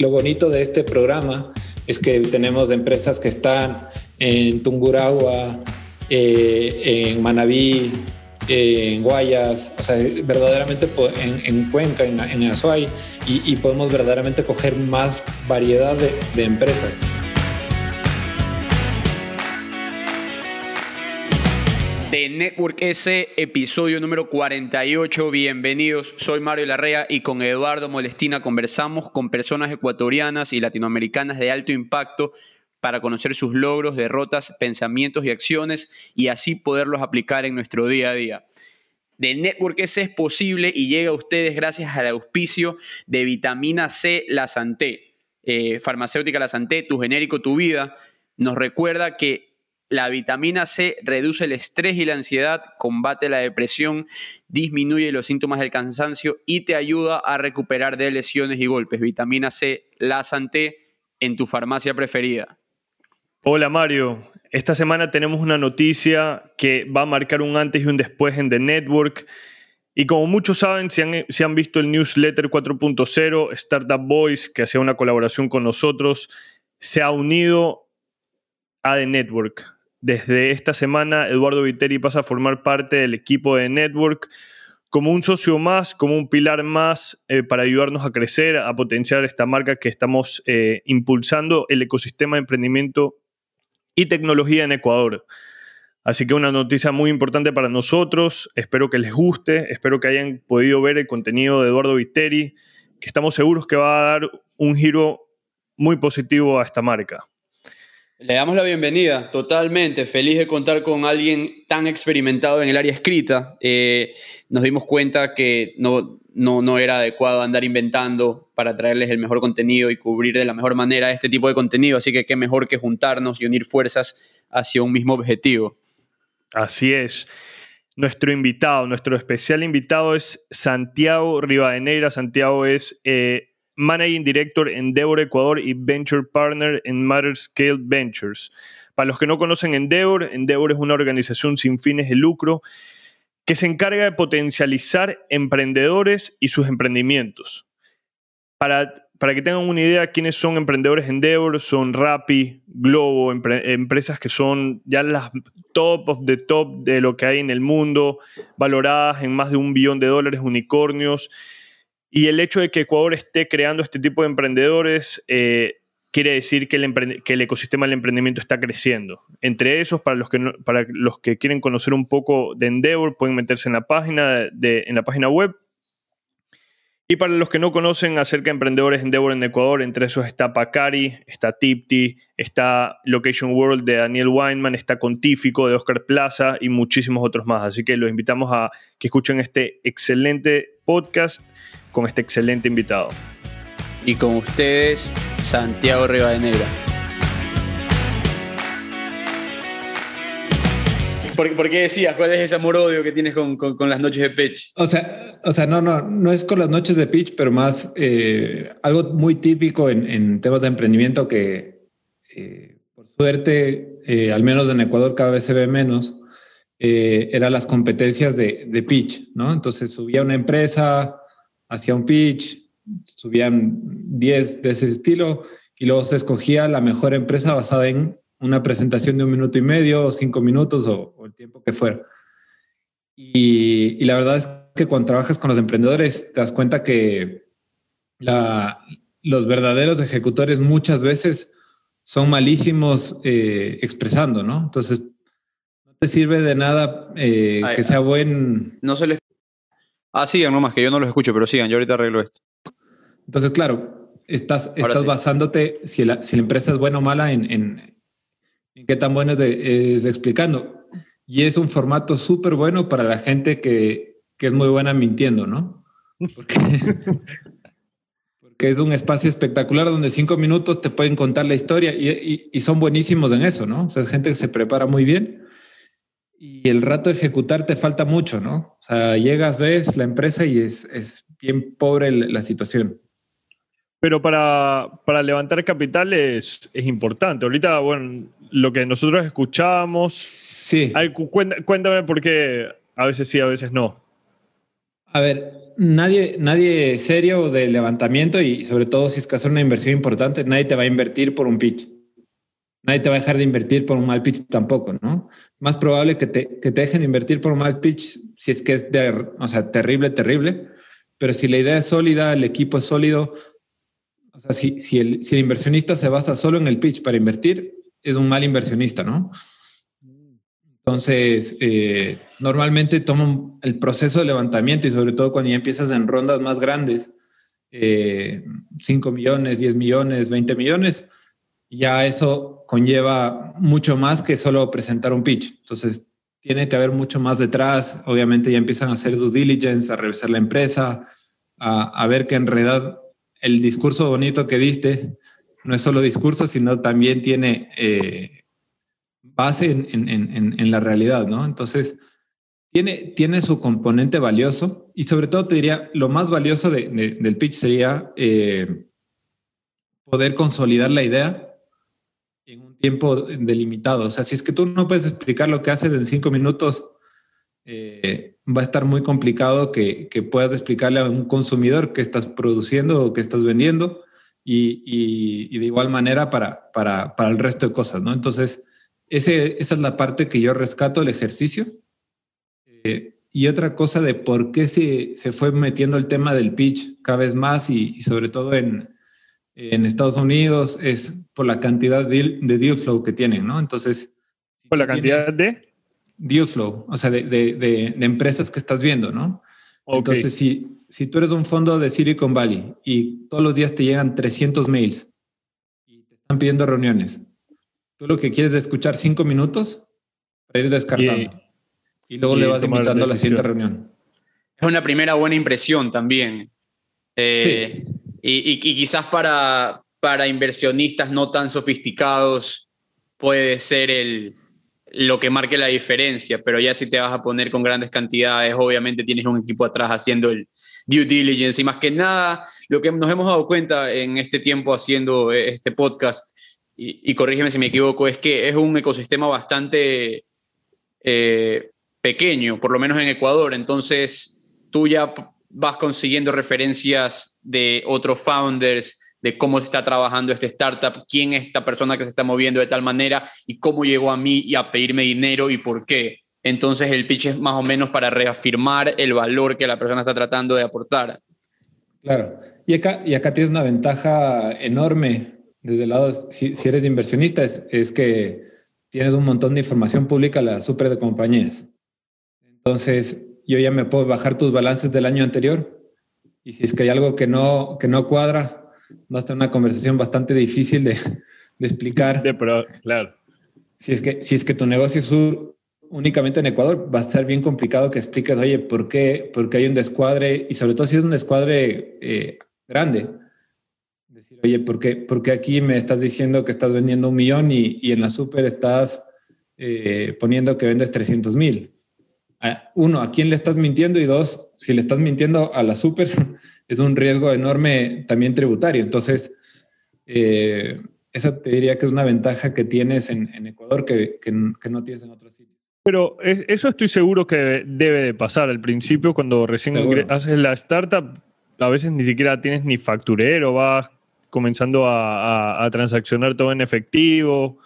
lo bonito de este programa es que tenemos empresas que están en Tungurahua, eh, en Manabí, en Guayas, o sea, verdaderamente en, Cuenca, en, en Azuay, y, podemos verdaderamente coger más variedad de, empresas. De Network S, episodio número 48. Bienvenidos, soy Mario Larrea y con Eduardo Molestina conversamos con personas ecuatorianas y latinoamericanas de alto impacto para conocer sus logros, derrotas, pensamientos y acciones y así poderlos aplicar en nuestro día a día. De Network S es posible y llega a ustedes gracias al auspicio de Vitamina C La Santé, eh, farmacéutica La Santé, tu genérico, tu vida. Nos recuerda que la vitamina C reduce el estrés y la ansiedad, combate la depresión, disminuye los síntomas del cansancio y te ayuda a recuperar de lesiones y golpes. Vitamina C La Santé en tu farmacia preferida. Hola Mario, esta semana tenemos una noticia que va a marcar un antes y un después en The Network. Y como muchos saben, si han, han visto el newsletter 4.0, Startup Boys, que hacía una colaboración con nosotros, se ha unido a The Network. Desde esta semana, Eduardo Viteri pasa a formar parte del equipo de Network como un socio más, como un pilar más eh, para ayudarnos a crecer, a potenciar esta marca que estamos eh, impulsando, el ecosistema de emprendimiento y tecnología en Ecuador. Así que una noticia muy importante para nosotros, espero que les guste, espero que hayan podido ver el contenido de Eduardo Viteri, que estamos seguros que va a dar un giro muy positivo a esta marca. Le damos la bienvenida, totalmente. Feliz de contar con alguien tan experimentado en el área escrita. Eh, nos dimos cuenta que no, no, no, era adecuado andar inventando para traerles el mejor contenido y cubrir de la mejor manera este tipo de contenido. Así que qué mejor que juntarnos y unir fuerzas hacia un mismo objetivo. Así es. Nuestro invitado, nuestro especial invitado es Santiago Rivadeneira. Santiago es eh, Managing Director en Endeavor Ecuador y Venture Partner en Matter Scale Ventures. Para los que no conocen Endeavor, Endeavor es una organización sin fines de lucro que se encarga de potencializar emprendedores y sus emprendimientos. Para, para que tengan una idea, quiénes son emprendedores Endeavor, son Rappi, Globo, empresas que son ya las top of the top de lo que hay en el mundo, valoradas en más de un billón de dólares, unicornios. Y el hecho de que Ecuador esté creando este tipo de emprendedores eh, quiere decir que el, ecosistema del emprendimiento está creciendo. Entre esos, para los, que para los que quieren conocer un poco de Endeavor, pueden meterse en la página, de, en la página web. Y para los que no conocen acerca de emprendedores Endeavor en Ecuador, entre esos está Pacari, está Tipti, está Location World de Daniel Weinman, está Contífico de Oscar Plaza y muchísimos otros más. Así que los invitamos a que escuchen este excelente podcast con este excelente invitado. Y con ustedes, Santiago Rivadeneira. ¿Por, ¿Por, qué decías? ¿Cuál es ese amor-odio que tienes con, con, las noches de pitch? O sea, o sea, no, no, no es con las noches de pitch, pero más eh, algo muy típico en, en, temas de emprendimiento que, eh, por suerte, eh, al menos en Ecuador cada vez se ve menos, eran las competencias de, de pitch, ¿no? Entonces subía una empresa, hacía un pitch, subían 10 de ese estilo y luego se escogía la mejor empresa basada en una presentación de un minuto y medio o cinco minutos o, el tiempo que fuera. Y, la verdad es que cuando trabajas con los emprendedores te das cuenta que los verdaderos ejecutores muchas veces son malísimos eh, expresando, ¿no? Entonces, no te sirve de nada eh, que sea buen... No se les Ah, sigan nomás, que yo no los escucho, pero sigan, yo ahorita arreglo esto. Entonces, claro, estás, estás basándote si la, si la, empresa es buena o mala en, en, qué tan bueno es, explicando. Y es un formato súper bueno para la gente que, que, es muy buena mintiendo, ¿no? Porque, es un espacio espectacular donde cinco minutos te pueden contar la historia y, y, y son buenísimos en eso, ¿no? O sea, es gente que se prepara muy bien y el rato de ejecutar te falta mucho, ¿no? O sea, llegas, ves la empresa y es, es bien pobre la situación. Pero para, para levantar capital es, es, importante. Ahorita, bueno, lo que nosotros escuchábamos. Sí. cuéntame por qué a veces sí, a veces no. A ver, nadie, nadie serio de levantamiento y sobre todo si es que hacer una inversión importante, nadie te va a invertir por un pitch. Nadie te va a dejar de invertir por un mal pitch tampoco, ¿no? Más probable que te, que te dejen de invertir por un mal pitch si es que es de, o sea, terrible, terrible. Pero si la idea es sólida, el equipo es sólido, o sea, si, el, si el inversionista se basa solo en el pitch para invertir, es un mal inversionista, ¿no? Entonces, eh, normalmente toman el proceso de levantamiento y sobre todo cuando ya empiezas en rondas más grandes, eh, 5 millones, 10 millones, 20 millones, ya eso conlleva mucho más que solo presentar un pitch. Entonces, tiene que haber mucho más detrás. Obviamente ya empiezan a hacer due diligence, a revisar la empresa, a, a ver que en realidad el discurso bonito que diste no es solo discurso, sino también tiene eh, base en, la realidad, ¿no? Entonces, tiene, tiene su componente valioso y sobre todo te diría, lo más valioso del pitch sería eh, poder consolidar la idea en un tiempo delimitado. O sea, si es que tú no puedes explicar lo que haces en cinco minutos, eh, va a estar muy complicado que, puedas explicarle a un consumidor qué estás produciendo o qué estás vendiendo y, de igual manera para, para, el resto de cosas, ¿no? Entonces, ese, esa es la parte que yo rescato del ejercicio. Eh, y otra cosa de por qué se, se, fue metiendo el tema del pitch cada vez más y, sobre todo en, en, Estados Unidos es por la cantidad de deal, flow que tienen, ¿no? Entonces... ¿Por la cantidad de? Deal flow, o sea, de, de, de, empresas que estás viendo, ¿no? Entonces, si, si tú eres un fondo de Silicon Valley y todos los días te llegan 300 mails y te están pidiendo reuniones, tú lo que quieres es escuchar cinco minutos para ir descartando. Y, luego le vas invitando a la siguiente reunión. Es una primera buena impresión también. Eh, y, y, quizás para, para inversionistas no tan sofisticados puede ser el, lo que marque la diferencia, pero ya si te vas a poner con grandes cantidades, obviamente tienes un equipo atrás haciendo el due diligence. Y más que nada, lo que nos hemos dado cuenta en este tiempo haciendo este podcast, y, corrígeme si me equivoco, es que es un ecosistema bastante eh, pequeño, por lo menos en Ecuador, entonces tú ya vas consiguiendo referencias de otros founders, de cómo está trabajando este startup, quién es esta persona que se está moviendo de tal manera y cómo llegó a mí y a pedirme dinero y por qué. Entonces el pitch es más o menos para reafirmar el valor que la persona está tratando de aportar. Claro, y acá, y acá tienes una ventaja enorme desde el lado, si, si eres inversionista, es, es, que tienes un montón de información pública la super de compañías. Entonces, yo ya me puedo bajar tus balances del año anterior y si es que hay algo que no, que no cuadra, va a estar una conversación bastante difícil de, de explicar. De pero, claro. Si es, que, si es que tu negocio es únicamente en Ecuador, va a ser bien complicado que expliques, oye, ¿por qué, por qué hay un descuadre? Y sobre todo si es un descuadre eh, grande. Decir, oye, ¿por qué, ¿por qué, aquí me estás diciendo que estás vendiendo un millón y, y en la super estás eh, poniendo que vendes 300 mil? Uno, ¿a quién le estás mintiendo? Y dos, si le estás mintiendo a la super, es un riesgo enorme también tributario. Entonces, eh, esa te diría que es una ventaja que tienes en, Ecuador que, que, no tienes en otros sitios. Pero eso estoy seguro que debe de pasar al principio cuando recién haces la startup. A veces ni siquiera tienes ni facturero, vas comenzando a, transaccionar todo en efectivo,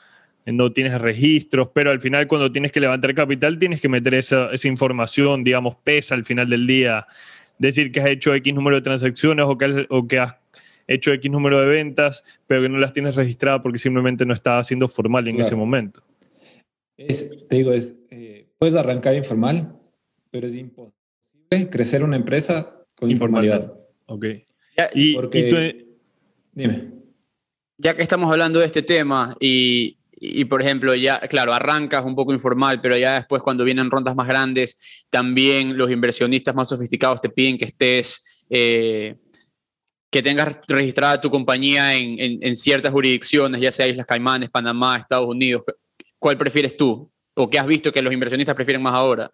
no tienes registros, pero al final cuando tienes que levantar capital tienes que meter esa, esa información, digamos, pesa al final del día decir que has hecho X número de transacciones o que, has, o que has hecho X número de ventas, pero que no las tienes registradas porque simplemente no estaba siendo formal en ese momento. Es, te digo, es, eh, puedes arrancar informal, pero es imposible crecer una empresa con informalidad. Ok. y, porque, dime. Ya que estamos hablando de este tema y y, por ejemplo, ya, claro, arrancas un poco informal, pero ya después cuando vienen rondas más grandes, también los inversionistas más sofisticados te piden que estés, eh, que tengas registrada tu compañía en, en, ciertas jurisdicciones, ya sea Islas Caimanes, Panamá, Estados Unidos. ¿Cuál prefieres tú? ¿O qué has visto que los inversionistas prefieren más ahora?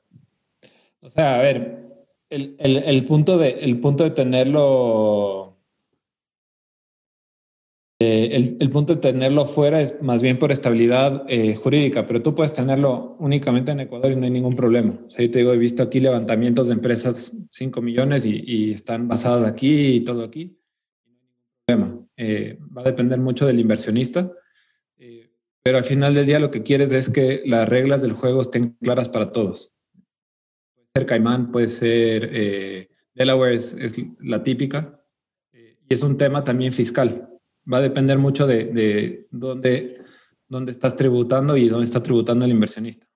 O sea, a ver, el, el, punto, de, el punto de tenerlo Eh, el, punto de tenerlo fuera es más bien por estabilidad eh, jurídica, pero tú puedes tenerlo únicamente en Ecuador y no hay ningún problema. O sea, yo te digo, he visto aquí levantamientos de empresas 5 millones y, están basadas aquí y todo aquí. Problema. Eh, va a depender mucho del inversionista, pero al final del día lo que quieres es que las reglas del juego estén claras para todos. Puede ser Caimán, puede ser Delaware, es, es la típica, y es un tema también fiscal va a depender mucho de, dónde, dónde estás tributando y dónde está tributando el inversionista.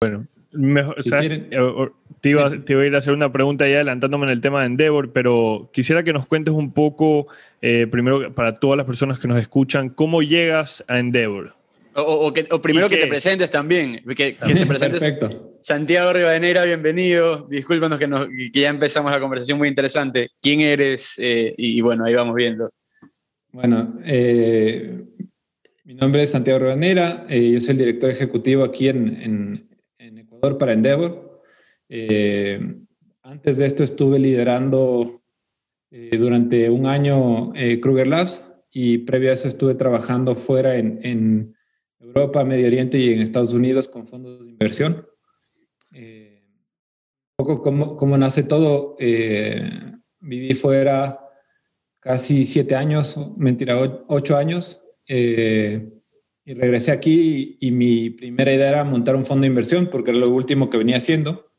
Bueno, mejor, eh, te, iba, te, a ir a hacer una pregunta ya adelantándome en el tema de Endeavor, pero quisiera que nos cuentes un poco, eh, primero para todas las personas que nos escuchan, cómo llegas a Endeavor. O, primero que te presentes también, que, te presentes. Perfecto. Santiago Rivadeneira, bienvenido. Discúlpanos que, que, ya empezamos la conversación muy interesante. ¿Quién eres? Eh, y, bueno, ahí vamos viendo. Bueno, eh, mi nombre es Santiago Rubanera, eh, yo soy el director ejecutivo aquí en, Ecuador para Endeavor. Eh, antes de esto estuve liderando durante un año Kruger Labs y previo a eso estuve trabajando fuera en, Europa, Medio Oriente y en Estados Unidos con fondos de inversión. un poco cómo nace todo. viví fuera casi siete años, mentira, ocho años. Eh, y regresé aquí y, mi primera idea era montar un fondo de inversión porque era lo último que venía haciendo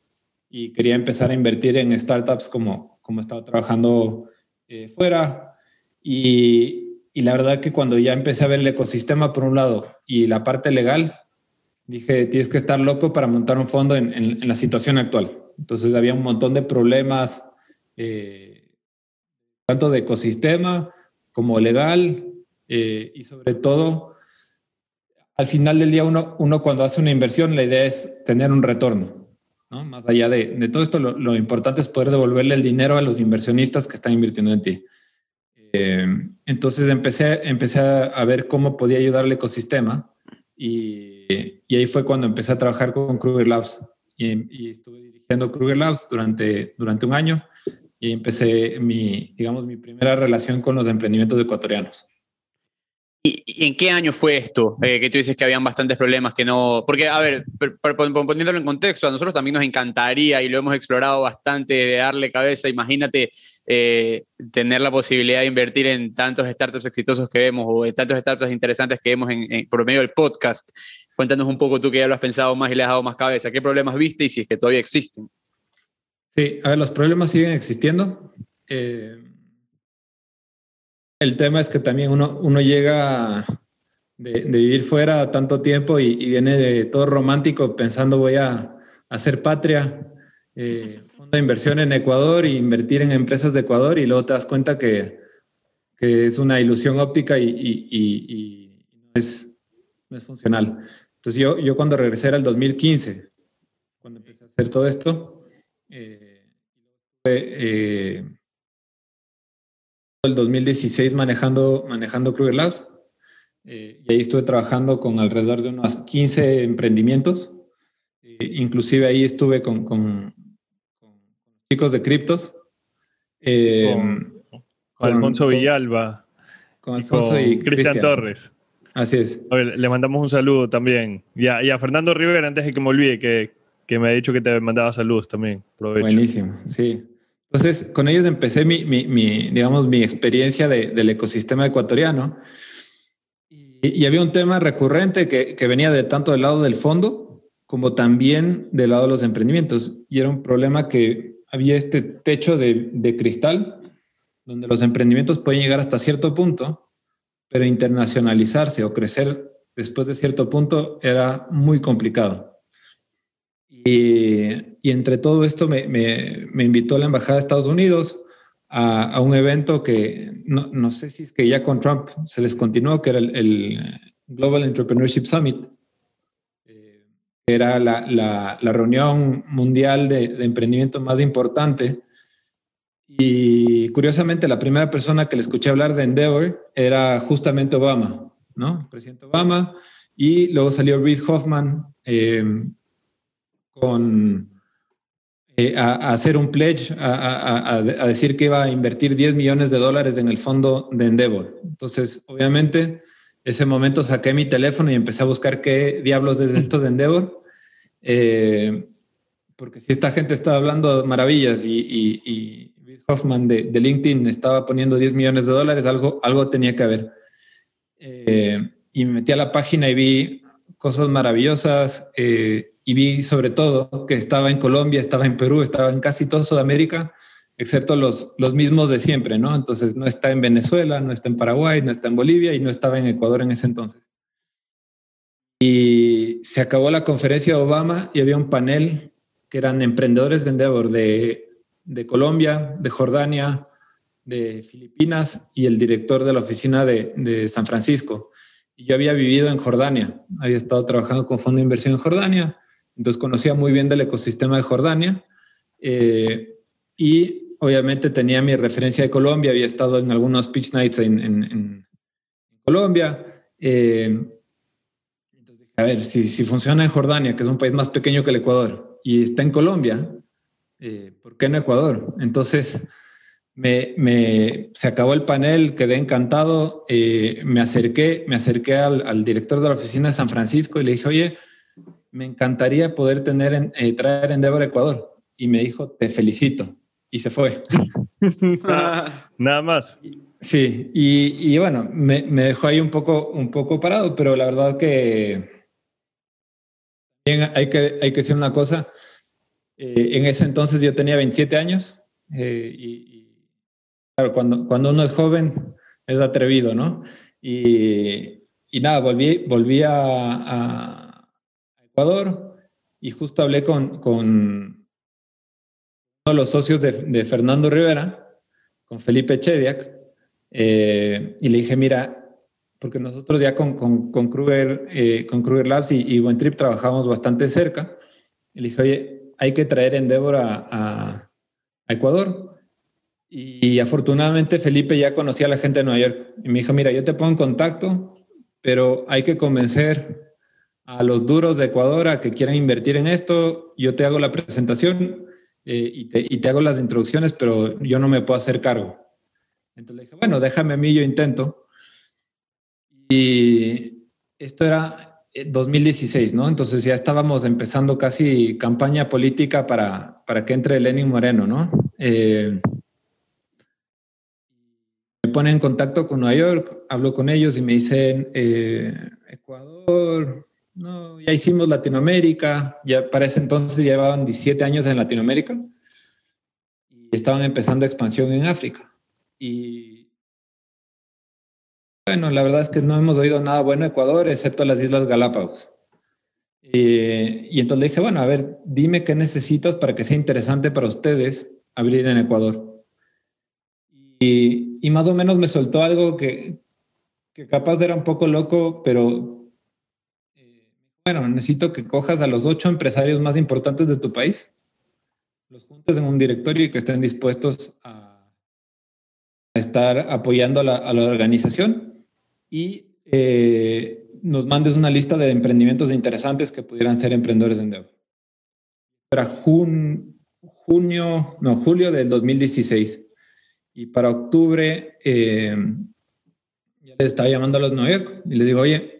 y quería empezar a invertir en startups como, como estaba trabajando eh, fuera. Y, y, la verdad que cuando ya empecé a ver el ecosistema por un lado y la parte legal, dije, tienes que estar loco para montar un fondo en, en, la situación actual. Entonces había un montón de problemas. Eh, tanto de ecosistema como legal eh, y sobre todo, al final del día uno, cuando hace una inversión la idea es tener un retorno. ¿no? Más allá de, de todo esto, lo, lo, importante es poder devolverle el dinero a los inversionistas que están invirtiendo en ti. Eh, entonces empecé, empecé a ver cómo podía ayudar al ecosistema y, y, ahí fue cuando empecé a trabajar con Kruger Labs y, y estuve dirigiendo Kruger Labs durante, durante un año y empecé mi, digamos, mi primera relación con los emprendimientos ecuatorianos. ¿Y, en qué año fue esto? Eh, que tú dices que habían bastantes problemas que no... Porque, a ver, poniéndolo en contexto, a nosotros también nos encantaría y lo hemos explorado bastante de darle cabeza. Imagínate eh, tener la posibilidad de invertir en tantos startups exitosos que vemos o en tantos startups interesantes que vemos en, por medio del podcast. Cuéntanos un poco tú que ya lo has pensado más y le has dado más cabeza. ¿Qué problemas viste y si es que todavía existen? Sí, a ver, los problemas siguen existiendo. Eh, el tema es que también uno, uno llega de, vivir fuera tanto tiempo y, viene de todo romántico pensando voy a hacer patria, eh, fondo de inversión en Ecuador e invertir en empresas de Ecuador y luego te das cuenta que, que es una ilusión óptica y, y no, es, no, es, funcional. Entonces yo, yo cuando regresé era el 2015, cuando empecé a hacer todo esto, eh, eh, el 2016 manejando, manejando Kruger Labs. Eh, y ahí estuve trabajando con alrededor de unos 15 emprendimientos. Eh, inclusive ahí estuve con, con, chicos de criptos. con, Alfonso Villalba. Con Alfonso y, Cristian Torres. Así es. le mandamos un saludo también. Y a, y a Fernando Rivera, antes de que me olvide, que, que me ha dicho que te mandaba saludos también. Buenísimo, sí. Entonces, con ellos empecé mi, digamos, mi experiencia del ecosistema ecuatoriano. Y, había un tema recurrente que, que, venía de tanto del lado del fondo como también del lado de los emprendimientos. Y era un problema que había este techo de, de cristal donde los emprendimientos pueden llegar hasta cierto punto, pero internacionalizarse o crecer después de cierto punto era muy complicado. Y, entre todo esto me, me, invitó la Embajada de Estados Unidos a, un evento que no, no, sé si es que ya con Trump se descontinuó, que era el, Global Entrepreneurship Summit. Eh, era la, la, la, reunión mundial de, de, emprendimiento más importante. Y curiosamente, la primera persona que le escuché hablar de Endeavor era justamente Obama, ¿no? El presidente Obama. Y luego salió Reid Hoffman, eh, con eh, a, hacer un pledge, a, decir que iba a invertir 10 millones de dólares en el fondo de Endeavor. Entonces, obviamente, ese momento saqué mi teléfono y empecé a buscar qué diablos es esto de Endeavor. Eh, porque si esta gente estaba hablando maravillas y, y, Hoffman de, LinkedIn estaba poniendo 10 millones de dólares, algo, algo tenía que haber. Eh, y me metí a la página y vi cosas maravillosas. Eh, y vi sobre todo que estaba en Colombia, estaba en Perú, estaba en casi toda Sudamérica, excepto los, los mismos de siempre, ¿no? Entonces no está en Venezuela, no está en Paraguay, no está en Bolivia y no estaba en Ecuador en ese entonces. Y se acabó la conferencia de Obama y había un panel que eran emprendedores de Endeavor de, de Colombia, de Jordania, de Filipinas y el director de la oficina de, de San Francisco. Y yo había vivido en Jordania, había estado trabajando con fondo de inversión en Jordania entonces conocía muy bien del ecosistema de Jordania eh, y obviamente tenía mi referencia de Colombia, había estado en algunos pitch nights en, Colombia. Eh, entonces dije, a ver, si, si, funciona en Jordania, que es un país más pequeño que el Ecuador, y está en Colombia, eh, ¿por qué en Ecuador? Entonces me, me, se acabó el panel, quedé encantado, me acerqué, me acerqué al, al director de la oficina de San Francisco y le dije, oye, me encantaría poder tener en, eh, traer Endeavor a Ecuador. Y me dijo, te felicito. Y se fue. Nada más. Sí, y, bueno, me, dejó ahí un poco, un poco parado, pero la verdad que hay que, hay que decir una cosa. Eh, en ese entonces yo tenía 27 años eh, y, claro, cuando, cuando uno es joven es atrevido, ¿no? Y, nada, volví, volví a Ecuador y justo hablé con, con uno de los socios de, Fernando Rivera, con Felipe Chediak, eh, y le dije, mira, porque nosotros ya con, con, con Kruger, eh, con Kruger Labs y, y Buen Trip trabajamos bastante cerca, y le dije, oye, hay que traer Endeavor a, a, Ecuador. Y afortunadamente Felipe ya conocía a la gente de Nueva York. Y me dijo, mira, yo te pongo en contacto, pero hay que convencer a los duros de Ecuador a que quieran invertir en esto, yo te hago la presentación eh, y, te, hago las introducciones, pero yo no me puedo hacer cargo. Entonces le dije, bueno, déjame a mí, yo intento. Y esto era 2016, eh, ¿no? Entonces ya estábamos empezando casi campaña política para, para que entre Lenin Moreno, ¿no? Eh, me pone en contacto con Nueva York, hablo con ellos y me dicen, Ecuador, no, ya hicimos Latinoamérica, ya para ese entonces llevaban 17 años en Latinoamérica y estaban empezando expansión en África. Y bueno, la verdad es que no hemos oído nada bueno de Ecuador, excepto las Islas Galápagos. y entonces le dije, bueno, a ver, dime qué necesitas para que sea interesante para ustedes abrir en Ecuador. Y, y más o menos me soltó algo que, que capaz era un poco loco, pero bueno, necesito que cojas a los ocho empresarios más importantes de tu país, los juntes en un directorio y que estén dispuestos a, estar apoyando a la, organización y eh, nos mandes una lista de emprendimientos interesantes que pudieran ser emprendedores en Dev. Para junio, no, julio del 2016. Y para octubre, eh, ya les estaba llamando a los Nueva York y les digo, oye,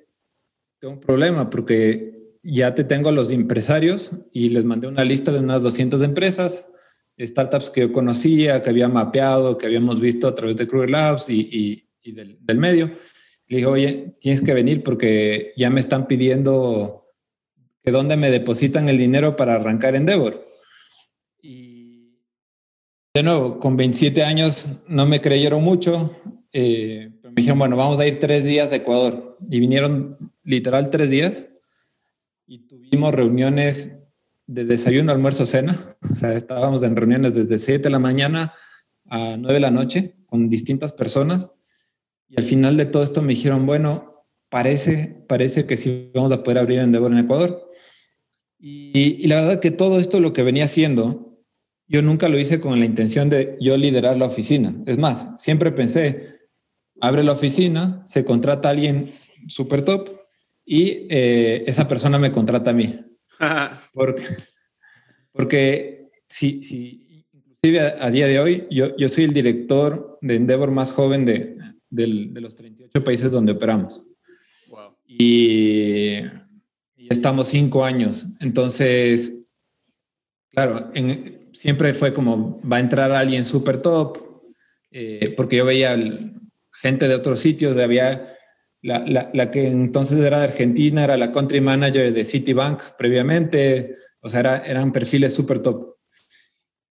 tengo un problema porque ya te tengo a los empresarios y les mandé una lista de unas 200 empresas, startups que yo conocía, que había mapeado, que habíamos visto a través de Kruger Labs y, del, medio. Le dije, oye, tienes que venir porque ya me están pidiendo que dónde me depositan el dinero para arrancar Endeavor. Y de nuevo, con 27 años no me creyeron mucho. Eh, me dijeron, bueno, vamos a ir tres días a Ecuador. Y vinieron literal tres días y tuvimos reuniones de desayuno, almuerzo, cena. O sea, estábamos en reuniones desde 7 de la mañana a 9 de la noche con distintas personas. Y al final de todo esto me dijeron, bueno, parece, parece que sí vamos a poder abrir Endeavor en Ecuador. Y, y la verdad que todo esto lo que venía haciendo, yo nunca lo hice con la intención de yo liderar la oficina. Es más, siempre pensé, abre la oficina, se contrata a alguien súper top y eh, esa persona me contrata a mí. porque, porque sí, sí, inclusive a, día de hoy, yo, yo soy el director de Endeavor más joven de, de los 38 países donde operamos. Wow. Y, y, estamos cinco años. Entonces, claro, en, siempre fue como, va a entrar alguien súper top, eh, porque yo veía gente de otros sitios, había la, la, la, que entonces era de Argentina, era la country manager de Citibank previamente, o sea, era, eran perfiles súper top.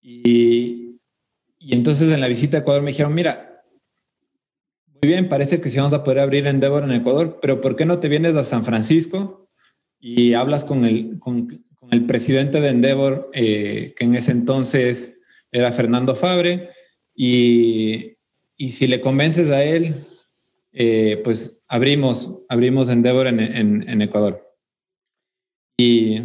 Y, y, entonces en la visita a Ecuador me dijeron, mira, muy bien, parece que sí vamos a poder abrir Endeavor en Ecuador, pero ¿por qué no te vienes a San Francisco y hablas con el, con, con el presidente de Endeavor, eh, que en ese entonces era Fernando Fabre, y, y si le convences a él, eh, pues abrimos, abrimos Endeavor en, Ecuador. Y...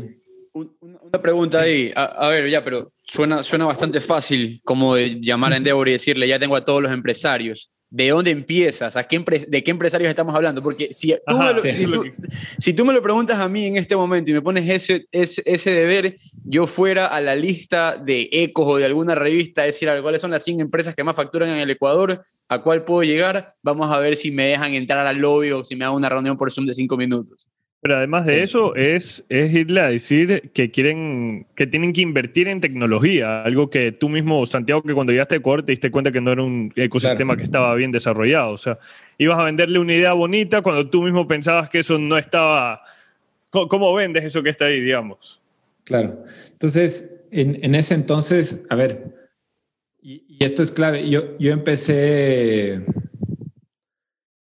Una pregunta ahí, a, ver, ya, pero suena, suena bastante fácil como llamar a Endeavor y decirle, ya tengo a todos los empresarios. ¿De dónde empiezas? ¿A qué ¿De qué empresarios estamos hablando? Porque si tú, me lo, si, tú, si tú, me lo, preguntas a mí en este momento y me pones ese, ese, ese, deber, yo fuera a la lista de Ecos o de alguna revista, decir, a ¿cuáles son las 100 empresas que más facturan en el Ecuador? ¿A cuál puedo llegar? Vamos a ver si me dejan entrar al lobby o si me hago una reunión por Zoom de 5 minutos. Pero además de eso, es, es irle a decir que quieren, que tienen que invertir en tecnología, algo que tú mismo, Santiago, que cuando llegaste a Ecuador te diste cuenta que no era un ecosistema que estaba bien desarrollado. O sea, ibas a venderle una idea bonita cuando tú mismo pensabas que eso no estaba. ¿Cómo, vendes eso que está ahí, digamos? Claro. Entonces, en, en ese entonces, a ver, y, y, esto es clave, yo, yo empecé.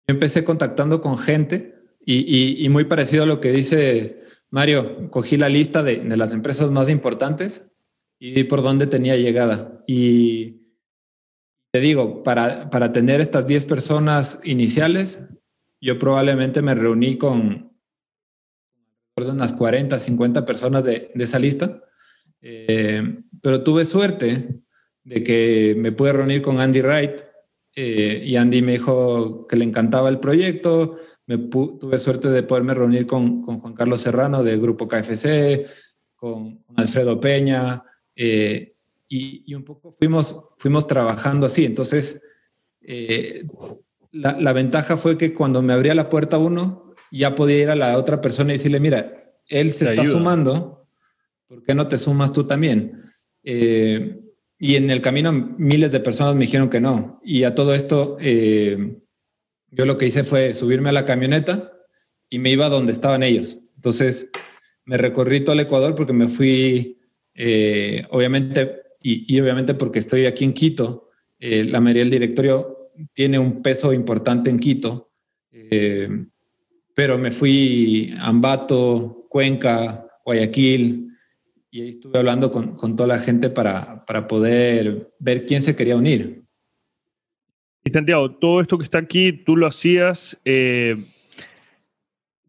Yo empecé contactando con gente y, muy parecido a lo que dice Mario, cogí la lista de, las empresas más importantes y vi por dónde tenía llegada. Y te digo, para, para tener estas 10 personas iniciales, yo probablemente me reuní con unas 40, 50 personas de, esa lista, eh, pero tuve suerte de que me pude reunir con Andy Wright eh, y Andy me dijo que le encantaba el proyecto, me tuve suerte de poderme reunir con, con, Juan Carlos Serrano del Grupo KFC, con, Alfredo Peña, eh, y, y, un poco fuimos, fuimos trabajando así. Entonces, eh, la, la, ventaja fue que cuando me abría la puerta uno, ya podía ir a la otra persona y decirle, mira, él se está sumando, ¿por qué no te sumas tú también? Eh, y en el camino miles de personas me dijeron que no. Y a todo esto... Eh, yo lo que hice fue subirme a la camioneta y me iba donde estaban ellos. Entonces, me recorrí todo el Ecuador porque me fui, eh, obviamente, y, obviamente porque estoy aquí en Quito, eh, la mayoría del directorio tiene un peso importante en Quito, eh, pero me fui a Ambato, Cuenca, Guayaquil, y ahí estuve hablando con, con toda la gente para, para poder ver quién se quería unir. Y Santiago, todo esto que está aquí, tú lo hacías. Eh,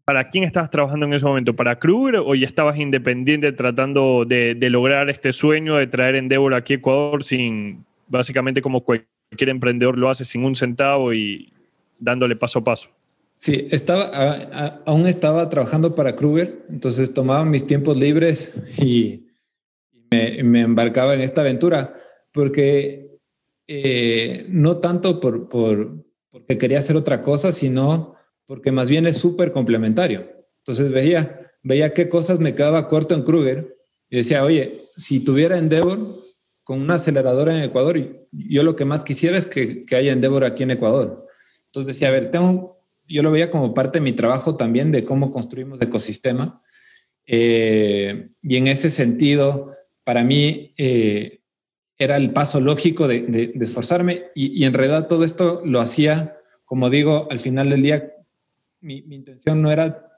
¿Para quién estabas trabajando en ese momento? ¿Para Kruger o ya estabas independiente tratando de, lograr este sueño de traer Endeavor aquí a Ecuador sin, básicamente como cualquier emprendedor lo hace, sin un centavo y dándole paso a paso? Sí, estaba, aún estaba trabajando para Kruger, entonces tomaba mis tiempos libres y me, me embarcaba en esta aventura, porque eh, no tanto por, por, porque quería hacer otra cosa, sino porque más bien es súper complementario. Entonces veía, veía qué cosas me quedaba corto en Kruger y decía, oye, si tuviera Endeavor con una aceleradora en Ecuador, yo lo que más quisiera es que, que haya Endeavor aquí en Ecuador. Entonces decía, a ver, tengo, yo lo veía como parte de mi trabajo también de cómo construimos ecosistema. Eh, y en ese sentido, para mí, eh, era el paso lógico de, esforzarme y, en realidad todo esto lo hacía, como digo, al final del día, mi, intención no era,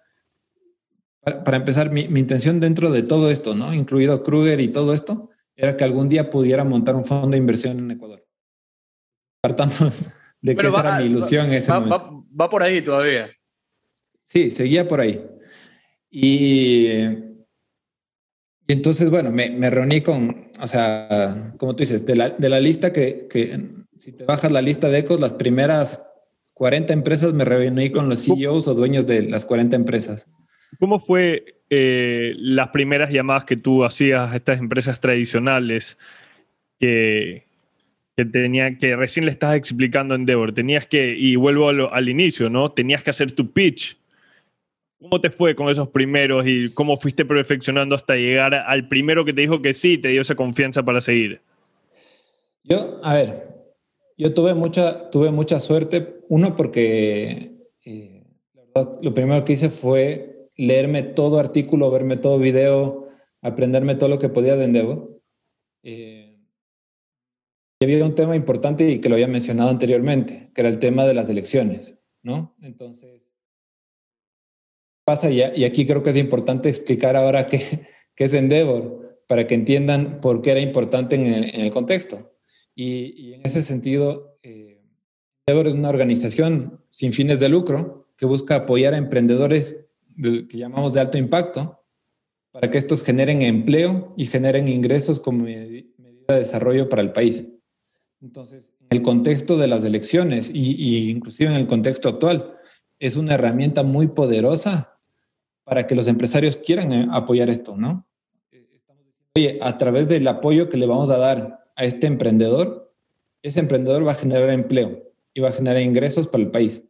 para, empezar, mi, intención dentro de todo esto, ¿no? incluido Kruger y todo esto, era que algún día pudiera montar un fondo de inversión en Ecuador. Partamos de que esa era mi ilusión en ese momento. Va, por ahí todavía. Sí, seguía por ahí. Y y entonces, bueno, me, me, reuní con, o sea, como tú dices, de la, de la lista que, que, si te bajas la lista de ecos, las primeras 40 empresas me reuní con los CEOs o dueños de las 40 empresas. ¿Cómo fue eh, las primeras llamadas que tú hacías a estas empresas tradicionales que, que, tenía, que recién le estabas explicando en Endeavor? Tenías que, y vuelvo al inicio, ¿no? Tenías que hacer tu pitch. ¿Cómo te fue con esos primeros y cómo fuiste perfeccionando hasta llegar al primero que te dijo que sí y te dio esa confianza para seguir? Yo, a ver, yo tuve mucha, tuve mucha suerte. Uno, porque eh, lo primero que hice fue leerme todo artículo, verme todo video, aprenderme todo lo que podía de Endeavor. Eh, había un tema importante y que lo había mencionado anteriormente, que era el tema de las elecciones, ¿no? Entonces, pasa ya, y aquí creo que es importante explicar ahora qué, es Endeavor, para que entiendan por qué era importante en el, contexto. Y, en ese sentido, eh, Endeavor es una organización sin fines de lucro que busca apoyar a emprendedores que llamamos de alto impacto, para que estos generen empleo y generen ingresos como medida de desarrollo para el país. Entonces, en el contexto de las elecciones y, inclusive en el contexto actual, es una herramienta muy poderosa para que los empresarios quieran eh, apoyar esto, ¿no? Oye, a través del apoyo que le vamos a dar a este emprendedor, ese emprendedor va a generar empleo y va a generar ingresos para el país.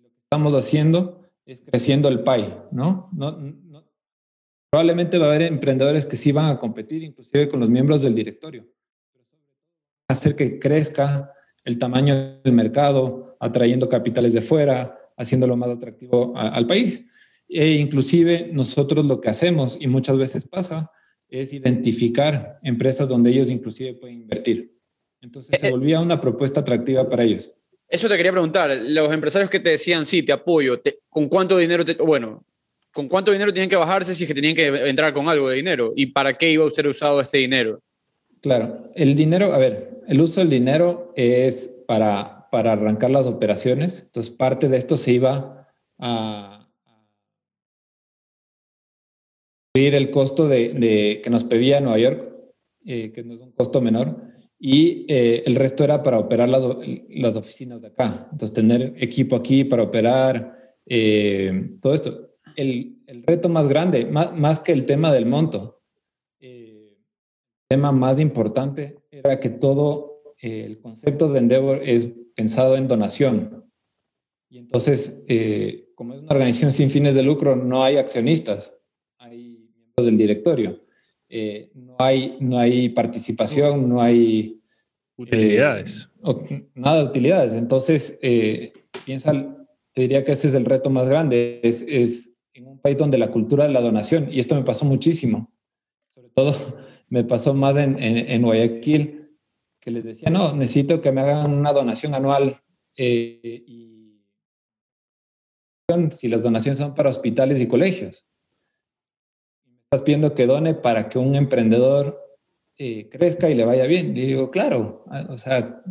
lo que estamos haciendo es creciendo el ¿no? No, Probablemente va a haber emprendedores que sí van a competir, inclusive con los miembros del directorio. Hacer que crezca el tamaño del mercado, atrayendo capitales de fuera, haciéndolo más atractivo al país. E inclusive nosotros lo que hacemos, y muchas veces pasa, es identificar empresas donde ellos inclusive pueden invertir. Entonces se eh, eh. volvía una propuesta atractiva para ellos. Eso te quería preguntar, los empresarios que te decían, sí, te apoyo, ¿con cuánto dinero, te, bueno, con cuánto dinero tienen que bajarse si es que tenían que entrar con algo de dinero? ¿Y para qué iba a ser usado este dinero? Claro, el dinero, a ver, el uso del dinero es para, para arrancar las operaciones, entonces parte de esto se iba a cubrir el costo de, que nos pedía Nueva York, eh, que no es un costo menor, y eh, el resto era para operar las, las, oficinas de acá. Entonces, tener equipo aquí para operar eh, todo esto. El, reto más grande, más, más, que el tema del monto, el tema más importante era que todo el concepto de Endeavor es pensado en donación. Y entonces, como es una organización sin fines de lucro, no hay accionistas, hay miembros del directorio. Eh, no, hay, no hay participación, no hay... Utilidades. Eh, nada de utilidades. Entonces, eh, piensa, te diría que ese es el reto más grande, es, es en un país donde la cultura de la donación, y esto me pasó muchísimo, sobre todo me pasó más en, en, Guayaquil, que les decía, no, necesito que me hagan una donación anual y si las donaciones son para hospitales y colegios estás pidiendo que done para que un emprendedor eh, crezca y le vaya bien. Y digo, claro, o sea,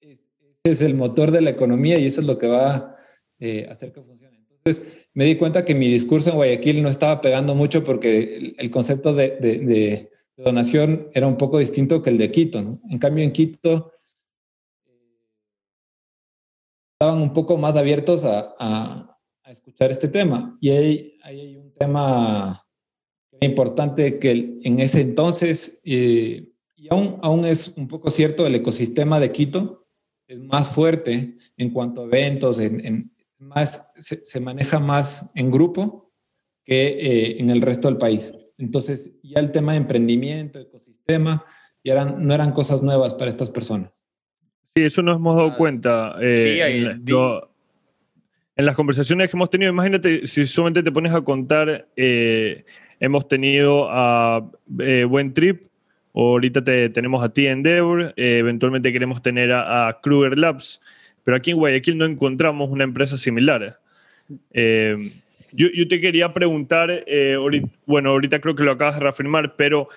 ese es el motor de la economía y eso es lo que va a eh, hacer que funcione. Entonces, me di cuenta que mi discurso en Guayaquil no estaba pegando mucho porque el, concepto de, donación era un poco distinto que el de Quito. En cambio, en Quito estaban un poco más abiertos a, escuchar este tema. Y ahí hay un tema importante que en ese entonces, eh, y aún, aún es un poco cierto, el ecosistema de Quito es más fuerte en cuanto a eventos, en, más, se, maneja más en grupo que eh, en el resto del país. Entonces, ya el tema de emprendimiento, ecosistema, ya eran, no eran cosas nuevas para estas personas. Sí, eso nos hemos dado ah, cuenta. Eh, en, en, las conversaciones que hemos tenido, imagínate si solamente te pones a contar Hemos tenido a eh, Buen Trip, ahorita te, tenemos a ti Endeavor, eh, eventualmente queremos tener a, Kruger Labs, pero aquí en Guayaquil no encontramos una empresa similar. Eh, yo, te quería preguntar, bueno, ahorita creo que lo acabas de reafirmar, pero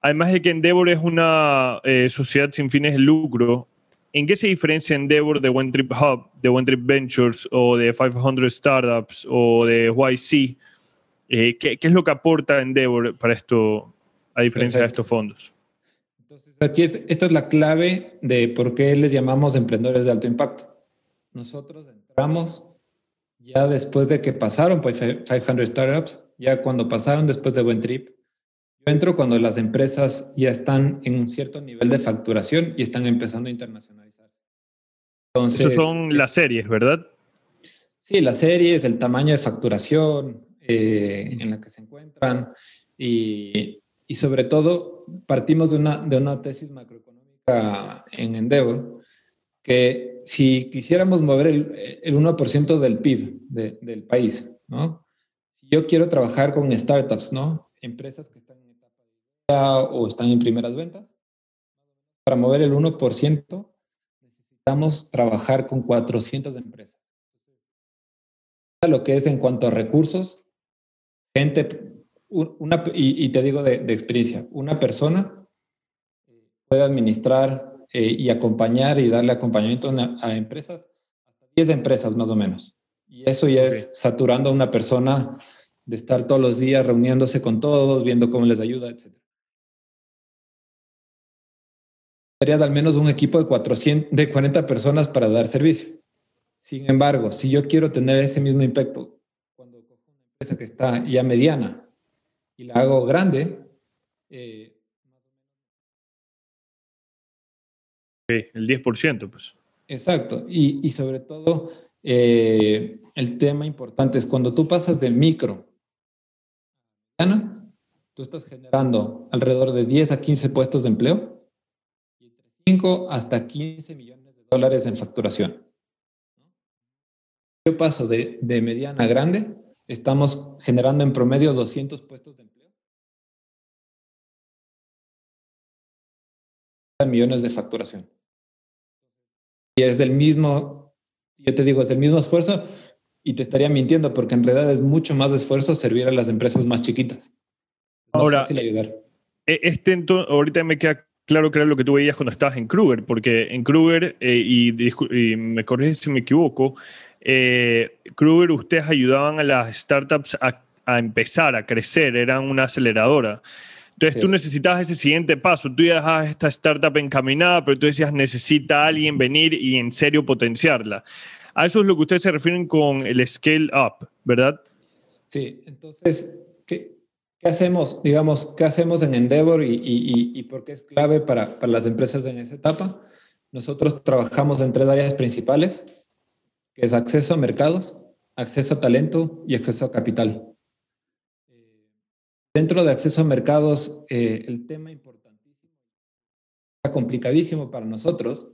además de que Endeavor es una sociedad sin fines de lucro, ¿en qué se diferencia Endeavor de One Trip Hub, de One Trip Ventures o de 500 Startups o de YC? Eh, ¿qué, es lo que aporta Endeavor para esto, a diferencia de estos fondos? Entonces, aquí es, esta es la clave de por qué les llamamos emprendedores de alto impacto. Nosotros entramos ya después de que pasaron por 500 Startups, ya cuando pasaron después de Buen Trip, yo entro cuando las empresas ya están en un cierto nivel de facturación y están empezando a internacionalizar. Entonces, Esas son las series, ¿verdad? Sí, las series, el tamaño de facturación eh, en la que se encuentran y, y, sobre todo partimos de una, de una tesis macroeconómica en Endeavor que si quisiéramos mover el, el 1% del PIB del país, ¿no? Si yo quiero trabajar con startups, ¿no? Empresas que están en etapa de o están en primeras ventas, para mover el 1% necesitamos trabajar con 400 empresas. Lo que es en cuanto a recursos, gente, una, y, te digo de, de experiencia, una persona puede administrar eh, y acompañar y darle acompañamiento a, empresas, hasta 10 empresas más o menos. Y eso ya es saturando a una persona de estar todos los días reuniéndose con todos, viendo cómo les ayuda, etc. Sería al menos un equipo de, 400, de 40 personas para dar servicio. Sin embargo, si yo quiero tener ese mismo impacto cuando cojo una empresa que está ya mediana y la hago grande, eh, el 10%, pues. Exacto. Y, sobre todo, eh, el tema importante es cuando tú pasas de micro tú estás generando alrededor de 10 a 15 puestos de empleo y entre 5 hasta 15 millones de dólares en facturación. Yo paso de, de mediana a grande, estamos generando en promedio 200 puestos de empleo. millones de facturación. Y es del mismo, yo te digo, es del mismo esfuerzo y te estaría mintiendo porque en realidad es mucho más esfuerzo servir a las empresas más chiquitas. Ahora, ayudar. E, este ahorita me queda claro que era lo que tú veías cuando estabas en Kruger, porque en Kruger, eh, y, me corriges si me equivoco, eh, Kruger ustedes ayudaban a las startups a, a empezar, a crecer, eran una aceleradora. Entonces tú necesitabas ese siguiente paso. Tú ya dejabas esta startup encaminada, pero tú decías, necesita alguien venir y en serio potenciarla. A eso es lo que ustedes se refieren con el scale up, ¿verdad? Sí, entonces, ¿qué, qué hacemos? Digamos, ¿qué hacemos en Endeavor y, y, y por qué es clave para, para las empresas en esa etapa? Nosotros trabajamos en tres áreas principales, que es acceso a mercados, acceso a talento y acceso a capital. Dentro de acceso a mercados, eh, el tema importantísimo, complicadísimo para nosotros,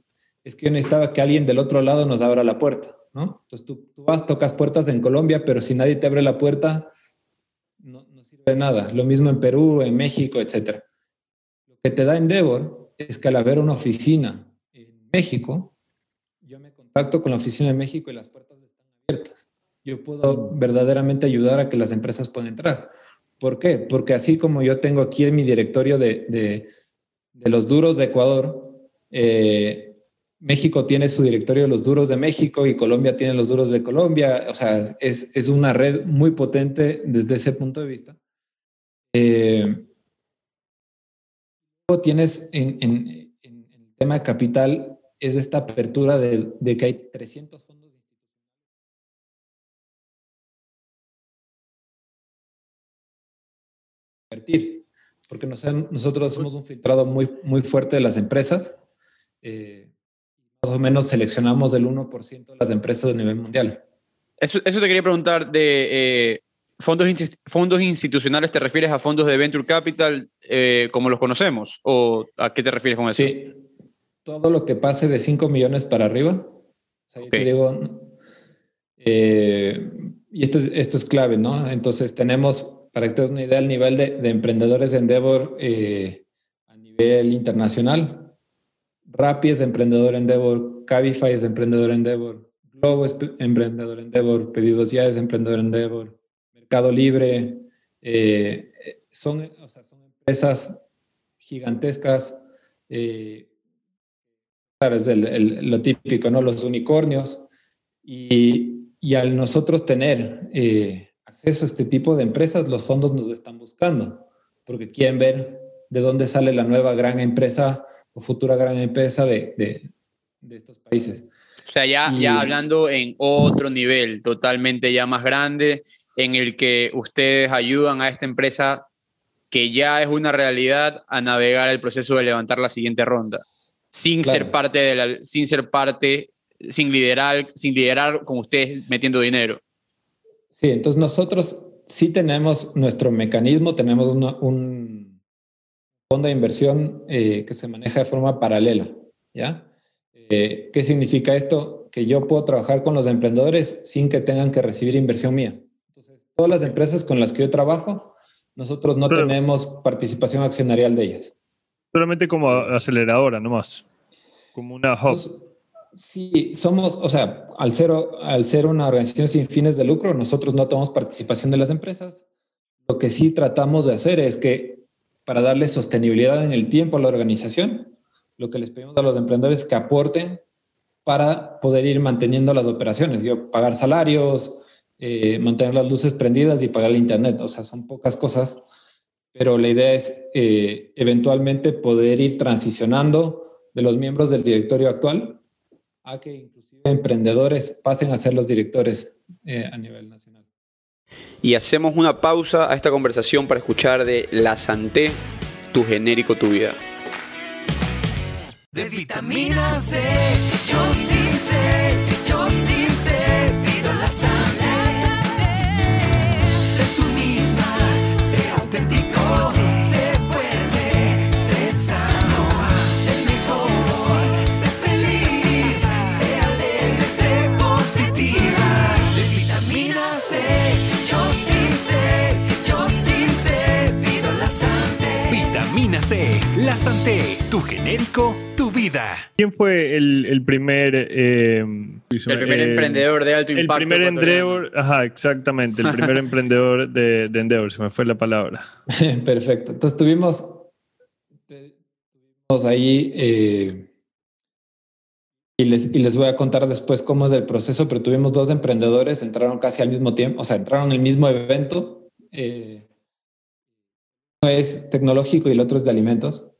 es que yo necesitaba que alguien del otro lado nos abra la puerta, ¿no? Entonces tú, vas, tocas puertas en Colombia, pero si nadie te abre la puerta, no, sirve de nada. Lo mismo en Perú, en México, etc. Lo que te da Endeavor es que al haber una oficina en México, yo me contacto con la oficina de México y las puertas están abiertas. Yo puedo verdaderamente ayudar a que las empresas puedan entrar. ¿Por qué? Porque así como yo tengo aquí en mi directorio de, los duros de Ecuador, eh, México tiene su directorio de los duros de México y Colombia tiene los duros de Colombia. O sea, es, una red muy potente desde ese punto de vista. Eh, tienes en, el tema de capital, es esta apertura de, de que hay 300 fondos porque nosotros somos un filtrado muy, muy fuerte de las empresas. Eh, más o menos seleccionamos del 1% de las empresas a nivel mundial. Eso, eso te quería preguntar de eh, fondos, fondos institucionales, ¿te refieres a fondos de Venture Capital eh, como los conocemos? ¿O a qué te refieres con eso? Sí, todo lo que pase de 5 millones para arriba. O sea, yo te digo, y esto es, esto es clave, ¿no? Entonces tenemos para que te des una idea, el nivel de, emprendedores de Endeavor eh, a nivel internacional. Rappi es emprendedor Endeavor, Cabify es emprendedor Endeavor, Globo es emprendedor Endeavor, Pedidos Ya es emprendedor Endeavor, Mercado Libre. Eh, son, son empresas gigantescas. Eh, es lo típico, ¿no? Los unicornios. Y, y al nosotros tener acceso a este tipo de empresas, los fondos nos están buscando, porque quieren ver de dónde sale la nueva gran empresa o futura gran empresa de, de, estos países. O sea, ya, ya hablando en otro nivel, totalmente ya más grande, en el que ustedes ayudan a esta empresa que ya es una realidad a navegar el proceso de levantar la siguiente ronda, sin ser parte de la, sin ser parte, sin liderar, sin liderar con ustedes metiendo dinero. Sí, entonces nosotros sí tenemos nuestro mecanismo, tenemos un fondo de inversión eh, que se maneja de forma paralela, ¿ya? Eh, ¿Qué significa esto? Que yo puedo trabajar con los emprendedores sin que tengan que recibir inversión mía. Entonces, todas las empresas con las que yo trabajo, nosotros no tenemos participación accionarial de ellas. Solamente como aceleradora, nomás. Como una hub. Sí, somos, o sea, al ser, al ser una organización sin fines de lucro, nosotros no tomamos participación de las empresas. Lo que sí tratamos de hacer es que para darle sostenibilidad en el tiempo a la organización, lo que les pedimos a los emprendedores es que aporten para poder ir manteniendo las operaciones, yo, pagar salarios, eh, mantener las luces prendidas y pagar el internet. O sea, son pocas cosas, pero la idea es eh, eventualmente poder ir transicionando de los miembros del directorio actual a que inclusive emprendedores pasen a ser los directores eh, a nivel nacional. Y hacemos una pausa a esta conversación para escuchar de La Santé, tu genérico, tu vida de vitamina C. Yo sí sé, yo sí sé, pido la sangre. Sé tú misma, sé auténtico, sé Santé, tu genérico vida. ¿Quién fue el, primer... Eh, el primer eh, emprendedor de alto impacto. El primer Endeavor, ajá, exactamente, el primer emprendedor de, de, Endeavor, se me fue la palabra. Perfecto. Entonces tuvimos, tuvimos ahí, eh, y, les, y les voy a contar después cómo es el proceso, pero tuvimos dos emprendedores, entraron casi al mismo tiempo, o sea, entraron en el mismo evento. uno es tecnológico y el otro es de alimentos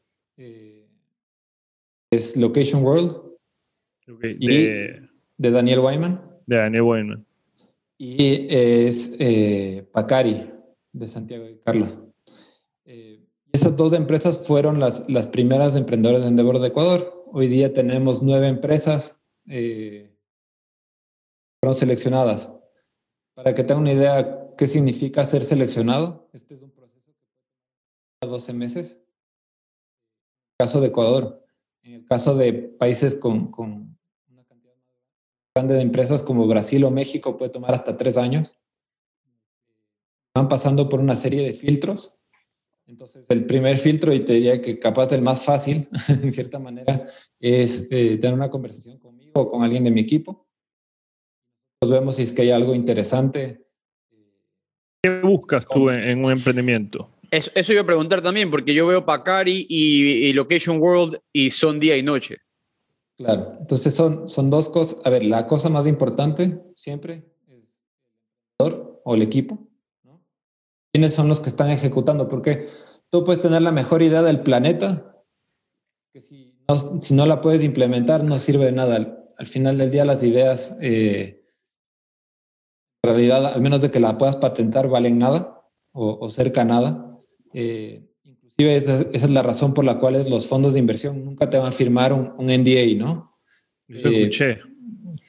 es Location World. de, Daniel Wyman. De Daniel Wyman. Y es eh, Pacari, de Santiago de Carla. Eh, esas dos empresas fueron las, las primeras emprendedoras de Endeavor de Ecuador. Hoy día tenemos nueve empresas eh, fueron seleccionadas. Para que tengan una idea qué significa ser seleccionado, este es un proceso que puede 12 meses. En el caso de Ecuador, en el caso de países con, una cantidad grande de empresas como Brasil o México puede tomar hasta tres años. Van pasando por una serie de filtros. Entonces, el primer filtro, y te diría que capaz el más fácil, en cierta manera, es eh, tener una conversación conmigo o con alguien de mi equipo. Nos vemos si es que hay algo interesante. ¿Qué buscas tú en un emprendimiento? Eso, eso iba a preguntar también, porque yo veo Pacari y, Location World y son día y noche. Claro, entonces son, son dos cosas. A ver, la cosa más importante siempre es el o el equipo. ¿no? ¿Quiénes son los que están ejecutando? Porque tú puedes tener la mejor idea del planeta, que si no, si no la puedes implementar no sirve de nada. Al, final del día las ideas, eh, en realidad, al menos de que la puedas patentar, valen nada o, cerca nada. Eh, inclusive esa, es la razón por la cual los fondos de inversión nunca te van a firmar un, NDA, ¿no? Eh, escuché.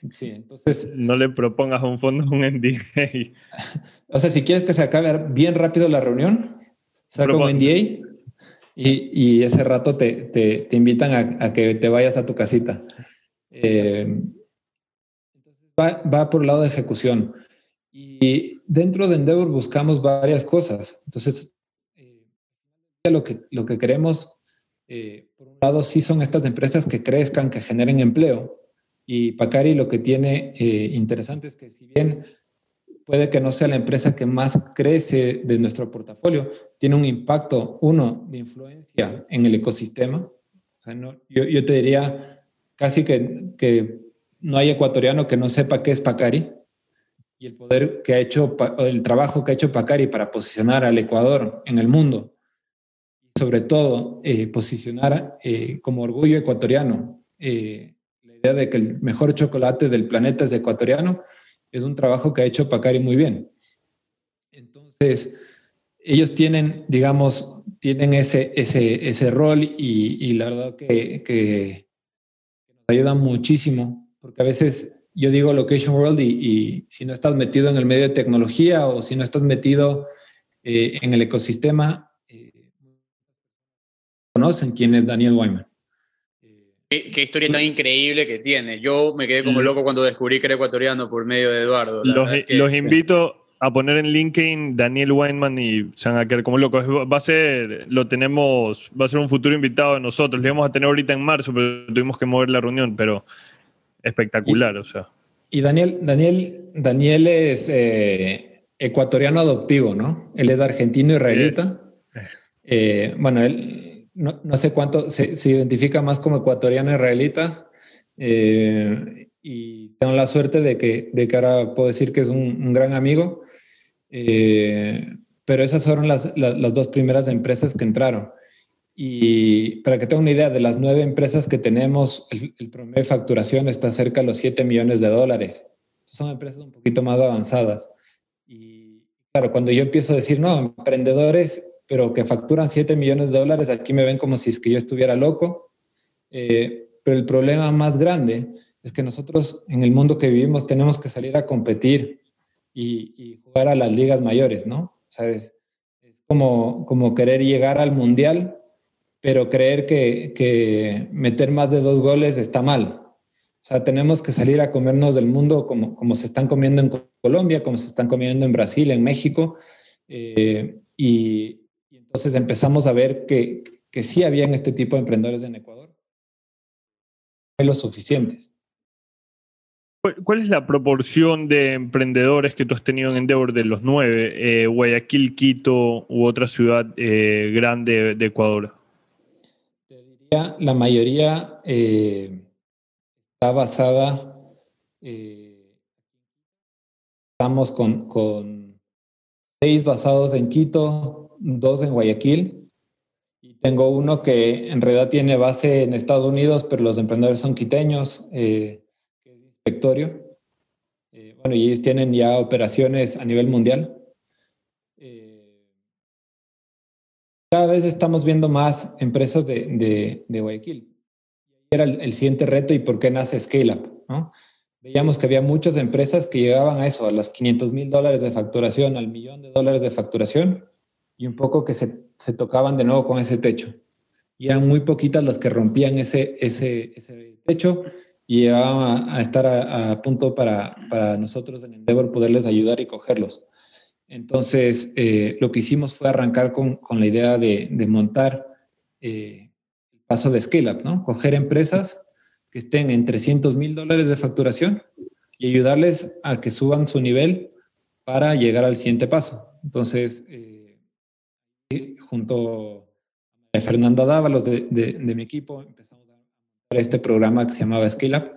Sí, entonces... No le propongas a un fondo un NDA. o sea, si quieres que se acabe bien rápido la reunión, saca un NDA y, ese rato te, invitan a, que te vayas a tu casita. Eh, va, va por el lado de ejecución. Y dentro de Endeavor buscamos varias cosas. Entonces, lo que, lo que queremos, eh, por un lado, sí son estas empresas que crezcan, que generen empleo. Y Pacari lo que tiene eh, interesante es que si bien puede que no sea la empresa que más crece de nuestro portafolio, tiene un impacto, uno, de influencia en el ecosistema. yo, yo, te diría casi que, que, no hay ecuatoriano que no sepa qué es Pacari y el poder que ha hecho, el trabajo que ha hecho Pacari para posicionar al Ecuador en el mundo sobre todo eh, posicionar eh, como orgullo ecuatoriano. Eh, la idea de que el mejor chocolate del planeta es ecuatoriano, es un trabajo que ha hecho Pacari muy bien. Entonces, ellos tienen, digamos, tienen ese, ese, ese rol y, la verdad que, nos ayuda muchísimo, porque a veces yo digo Location World y, si no estás metido en el medio de tecnología o si no estás metido eh, en el ecosistema, conocen quién es Daniel Wyman. Qué, historia tan increíble que tiene. Yo me quedé como mm. loco cuando descubrí que era ecuatoriano por medio de Eduardo. Los, los invito a poner en LinkedIn Daniel Weinman y se van a quedar como locos. Va a ser, lo tenemos, va a ser un futuro invitado de nosotros. Lo íbamos a tener ahorita en marzo, pero tuvimos que mover la reunión, pero espectacular, o sea. Y Daniel, Daniel, Daniel es eh, ecuatoriano adoptivo, ¿no? Él es argentino israelita. Eh, bueno, él no, sé cuánto se, identifica más como ecuatoriano israelita. Eh, y tengo la suerte de que, de que ahora puedo decir que es un gran amigo. Eh, pero esas fueron las, las, dos primeras empresas que entraron. Y para que tenga una idea, de las nueve empresas que tenemos, el, el promedio de facturación está cerca de los 7 millones de dólares. Son empresas un poquito más avanzadas. Y claro, cuando yo empiezo a decir, no, emprendedores, pero que facturan 7 millones de dólares, aquí me ven como si es que yo estuviera loco. Eh, pero el problema más grande es que nosotros en el mundo que vivimos tenemos que salir a competir y, jugar a las ligas mayores, ¿no? O sea, es, como, como querer llegar al mundial, pero creer que, que, meter más de dos goles está mal. O sea, tenemos que salir a comernos del mundo como, como se están comiendo en Colombia, como se están comiendo en Brasil, en México. Eh, y, y, entonces empezamos a ver que, que sí habían este tipo de emprendedores en Ecuador. No los suficientes. ¿Cuál es la proporción de emprendedores que tú has tenido en Endeavor de los nueve? Eh, Guayaquil, Quito u otra ciudad eh, grande de Ecuador. Te diría, la mayoría eh, está basada, estamos con, con, seis basados en Quito, dos en Guayaquil. Y tengo uno que en realidad tiene base en Estados Unidos, pero los emprendedores son quiteños. Eh, bueno, y ellos tienen ya operaciones a nivel mundial. Eh, cada vez estamos viendo más empresas de, de, Guayaquil. Era el, siguiente reto y por qué nace Scale Up. ¿no? Veíamos que había muchas empresas que llegaban a eso, a los 500 mil dólares de facturación, al millón de dólares de facturación, y un poco que se, se tocaban de nuevo con ese techo. Y eran muy poquitas las que rompían ese, ese, ese techo y llegaban a, estar a, punto para, para, nosotros en Endeavor poderles ayudar y cogerlos. Entonces, eh, lo que hicimos fue arrancar con, con la idea de, de montar eh, el paso de Scale Up, ¿no? Coger empresas que estén en 300 mil dólares de facturación y ayudarles a que suban su nivel para llegar al siguiente paso. Entonces, eh, junto a Fernanda Dávalos de, de, mi equipo, empezamos este programa que se llamaba Scale Up,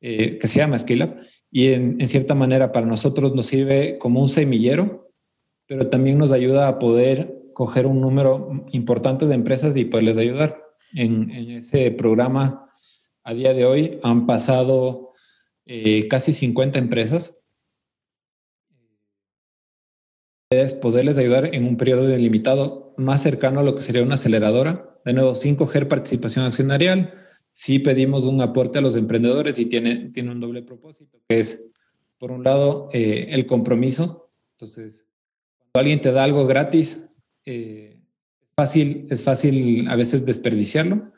eh, que se llama Scale Up, y en, cierta manera para nosotros nos sirve como un semillero, pero también nos ayuda a poder coger un número importante de empresas y poderles ayudar. En, ese programa, a día de hoy, han pasado eh, casi 50 empresas. Es poderles ayudar en un periodo delimitado más cercano a lo que sería una aceleradora. De nuevo, sin coger participación accionarial, sí pedimos un aporte a los emprendedores y tiene, tiene un doble propósito, que es, por un lado, eh, el compromiso. Entonces, cuando alguien te da algo gratis, eh, fácil, es fácil a veces desperdiciarlo.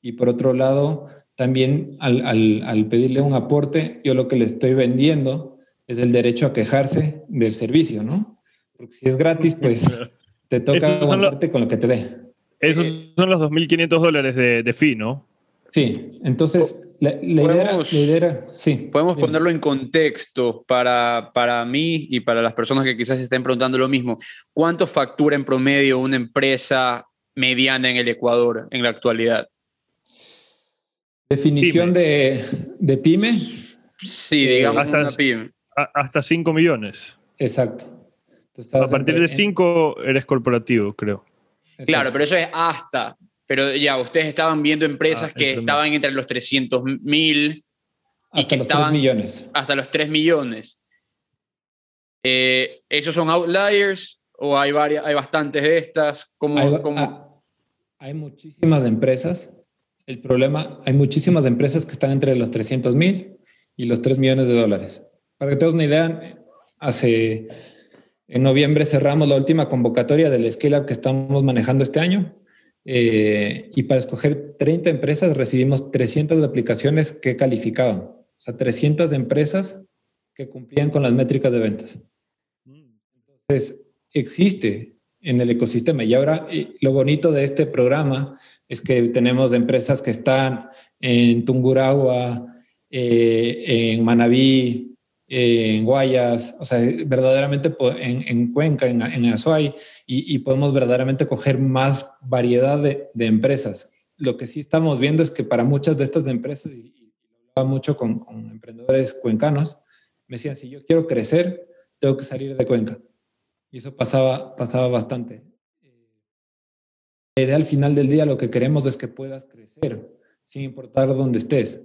Y por otro lado, también al, al, al, pedirle un aporte, yo lo que le estoy vendiendo es el derecho a quejarse del servicio, ¿no? Porque si es gratis, pues te toca aguantarte con lo que te dé. Esos son los 2.500 dólares de, de fee, ¿no? Sí, entonces la, idea, sí. Podemos ponerlo en contexto para, para mí y para las personas que quizás estén preguntando lo mismo. ¿Cuánto factura en promedio una empresa mediana en el Ecuador en la actualidad? Definición De, de, pyme. Sí, digamos hasta, una pyme. hasta 5 millones. Exacto. A partir de 5 eres corporativo, creo. Claro, pero eso es hasta. Pero ya, ustedes estaban viendo empresas ah, que estaban entre los 300 mil Hasta los 3 millones. Hasta los 3 millones. Eh, ¿Esos son outliers o hay, varias, hay bastantes de estas? ¿Cómo, hay, cómo... Ah, hay muchísimas empresas. El problema, hay muchísimas empresas que están entre los 300 mil y los 3 millones de dólares. Para que tengas una idea, hace en noviembre cerramos la última convocatoria del Scale Up que estamos manejando este año. Eh, y para escoger 30 empresas recibimos 300 aplicaciones que calificaban. O sea, 300 empresas que cumplían con las métricas de ventas. Entonces, existe en el ecosistema. Y ahora lo bonito de este programa es que tenemos empresas que están en Tungurahua, eh, en Manabí, en Guayas, o sea, verdaderamente en, Cuenca, en, en Azuay, y, podemos verdaderamente coger más variedad de, empresas. Lo que sí estamos viendo es que para muchas de estas empresas, y, hablaba mucho con, emprendedores cuencanos, me decían, si yo quiero crecer, tengo que salir de Cuenca. Y eso pasaba, pasaba bastante. La idea al final del día, lo que queremos es que puedas crecer, sin importar dónde estés.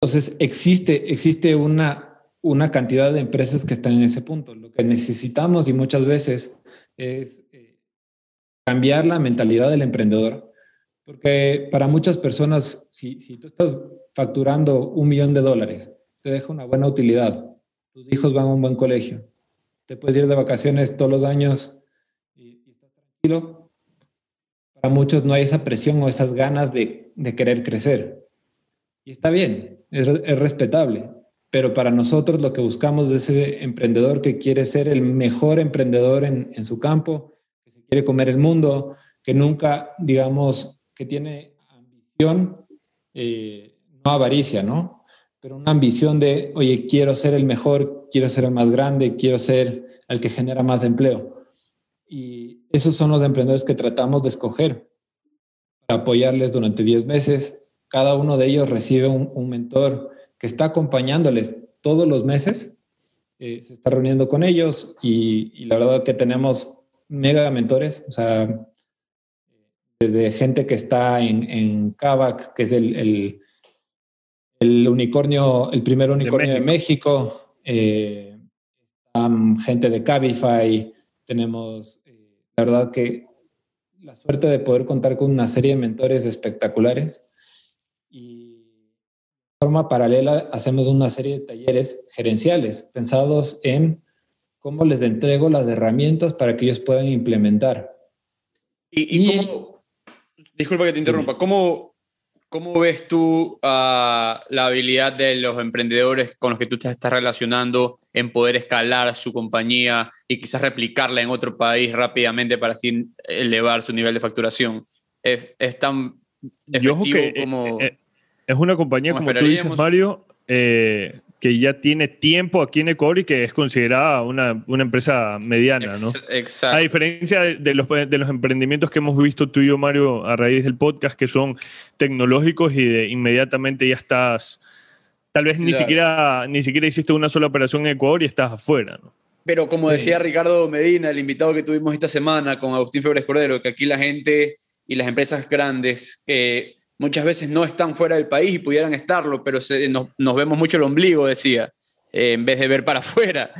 Entonces, existe, existe una, una cantidad de empresas que están en ese punto. Lo que necesitamos y muchas veces es eh, cambiar la mentalidad del emprendedor, porque para muchas personas, si, si tú estás facturando un millón de dólares, te deja una buena utilidad, tus hijos van a un buen colegio, te puedes ir de vacaciones todos los años y, estás tranquilo. Para muchos no hay esa presión o esas ganas de, de querer crecer. Y está bien, es, respetable, pero para nosotros lo que buscamos es ese emprendedor que quiere ser el mejor emprendedor en, su campo, que quiere comer el mundo, que nunca, digamos, que tiene ambición, eh, no avaricia, ¿no? Pero una ambición de, oye, quiero ser el mejor, quiero ser el más grande, quiero ser el que genera más empleo. Y esos son los emprendedores que tratamos de escoger para apoyarles durante 10 meses cada uno de ellos recibe un, mentor que está acompañándoles todos los meses, eh, se está reuniendo con ellos y, la verdad que tenemos mega mentores, o sea, desde gente que está en, en Kavak, que es el, el, unicornio, el primer unicornio de México, eh, gente de Cabify, tenemos, eh, la verdad que la suerte de poder contar con una serie de mentores espectaculares. de forma paralela hacemos una serie de talleres gerenciales pensados en cómo les entrego las herramientas para que ellos puedan implementar. Y, disculpa que te interrumpa, ¿cómo, cómo ves tú ah, la habilidad de los emprendedores con los que tú te estás relacionando en poder escalar su compañía y quizás replicarla en otro país rápidamente para así elevar su nivel de facturación? ¿Es, tan efectivo que, eh, como...? Eh, es una compañía, como, tú dices, Mario, eh, que ya tiene tiempo aquí en Ecuador y que es considerada una, una empresa mediana, ¿no? Exacto. A diferencia de los, de los emprendimientos que hemos visto tú y yo, Mario, a raíz del podcast, que son tecnológicos y de inmediatamente ya estás, tal vez ni, siquiera, ni siquiera hiciste una sola operación en Ecuador y estás afuera, ¿no? Pero como decía Ricardo Medina, el invitado que tuvimos esta semana con Agustín Febres Cordero, que aquí la gente y las empresas grandes eh, muchas veces no están fuera del país y pudieran estarlo, pero nos, vemos mucho el ombligo, decía, eh, en vez de ver para afuera.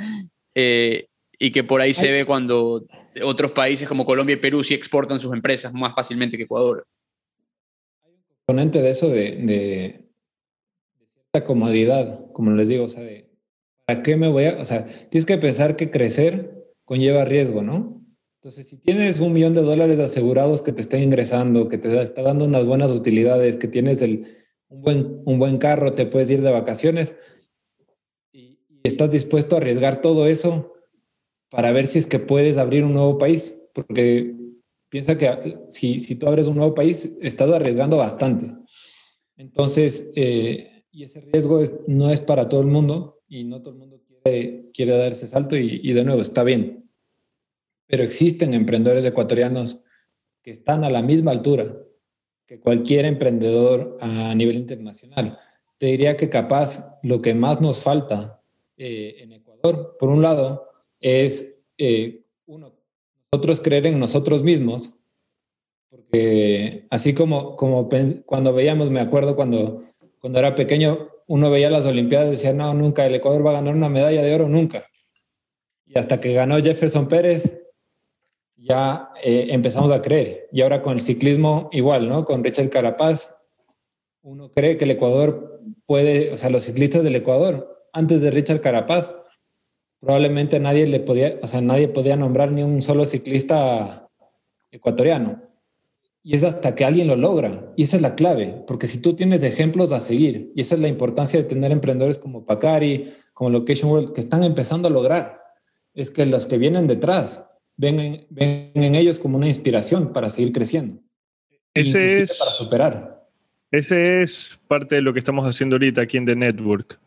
Eh, y que por ahí se ve cuando otros países como Colombia y Perú sí exportan sus empresas más fácilmente que Ecuador. Hay un componente de eso de, de, cierta comodidad, como les digo, o sea, de, ¿para qué me voy a...? O sea, tienes que pensar que crecer conlleva riesgo, ¿no? Entonces, si tienes un millón de dólares asegurados que te estén ingresando, que te está dando unas buenas utilidades, que tienes el, un, buen, un buen carro, te puedes ir de vacaciones y, estás dispuesto a arriesgar todo eso para ver si es que puedes abrir un nuevo país, porque piensa que si, si tú abres un nuevo país, estás arriesgando bastante. Entonces, eh, y ese riesgo no es para todo el mundo y no todo el mundo quiere, quiere dar ese salto y, y de nuevo, está bien pero existen emprendedores ecuatorianos que están a la misma altura que cualquier emprendedor a nivel internacional. Te diría que capaz lo que más nos falta eh, en Ecuador, por un lado, es, eh, uno, nosotros creer en nosotros mismos, porque así como, como cuando veíamos, me acuerdo cuando, cuando era pequeño, uno veía las Olimpiadas y decía, no, nunca, el Ecuador va a ganar una medalla de oro, nunca. Y hasta que ganó Jefferson Pérez, ya eh, empezamos a creer. Y ahora con el ciclismo igual, ¿no? Con Richard Carapaz, uno cree que el Ecuador puede, o sea, los ciclistas del Ecuador, antes de Richard Carapaz, probablemente nadie le podía, o sea, nadie podía nombrar ni un solo ciclista ecuatoriano. Y es hasta que alguien lo logra. Y esa es la clave, porque si tú tienes ejemplos a seguir, y esa es la importancia de tener emprendedores como Pacari, como Location World, que están empezando a lograr, es que los que vienen detrás ven en, ven en ellos como una inspiración para seguir creciendo. Ese es, para superar. Ese es parte de lo que estamos haciendo ahorita aquí en The Network.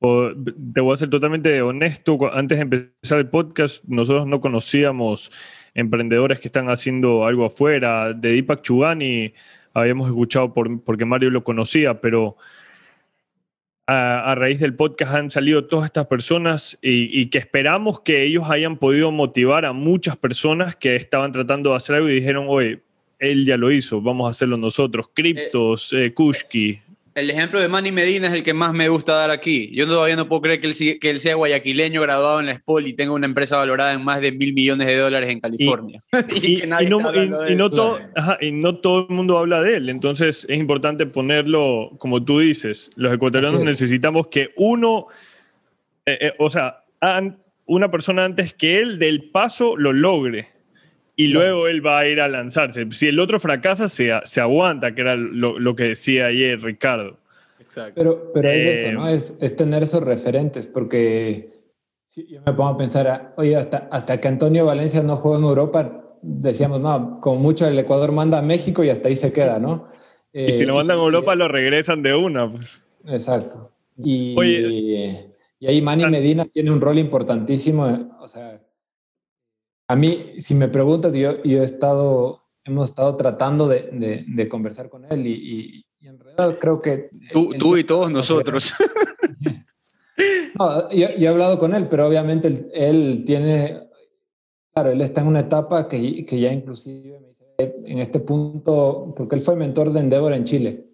te voy a ser totalmente honesto, antes de empezar el podcast, nosotros no conocíamos emprendedores que están haciendo algo afuera. De Deepak Chugani habíamos escuchado por, porque Mario lo conocía, pero a, raíz del podcast han salido todas estas personas y, que esperamos que ellos hayan podido motivar a muchas personas que estaban tratando de hacer algo y dijeron, oye, él ya lo hizo, vamos a hacerlo nosotros. Cryptos, eh, Kushki, el ejemplo de Manny Medina es el que más me gusta dar aquí. Yo todavía no puedo creer que él, que él sea guayaquileño, graduado en la SPOL y tenga una empresa valorada en más de mil millones de dólares en California. Y, no, todo, y no todo el mundo habla de él. Entonces es importante ponerlo, como tú dices, los ecuatorianos necesitamos que uno, eh, eh, o sea, una persona antes que él del paso lo logre y luego él va a ir a lanzarse. Si el otro fracasa, se, se aguanta, que era lo, lo, que decía ayer Ricardo. Exacto. Pero, pero es eso, ¿no? Eh, es, es, tener esos referentes, porque si yo me pongo a pensar, oye, hasta, hasta que Antonio Valencia no jugó en Europa, decíamos, no, con mucho el Ecuador manda a México y hasta ahí se queda, ¿no? y si lo mandan a eh, Europa, lo regresan de una, pues. Exacto. Y, y ahí Manny Medina tiene un rol importantísimo, o sea, a mí, si me preguntas, yo, yo he estado, hemos estado tratando de, de, conversar con él y, en realidad creo que... Tú, tú y todos nosotros. no, yo, he hablado con él, pero obviamente él, tiene, claro, él está en una etapa que, que ya inclusive me dice, en este punto, porque él fue mentor de Endeavor en Chile.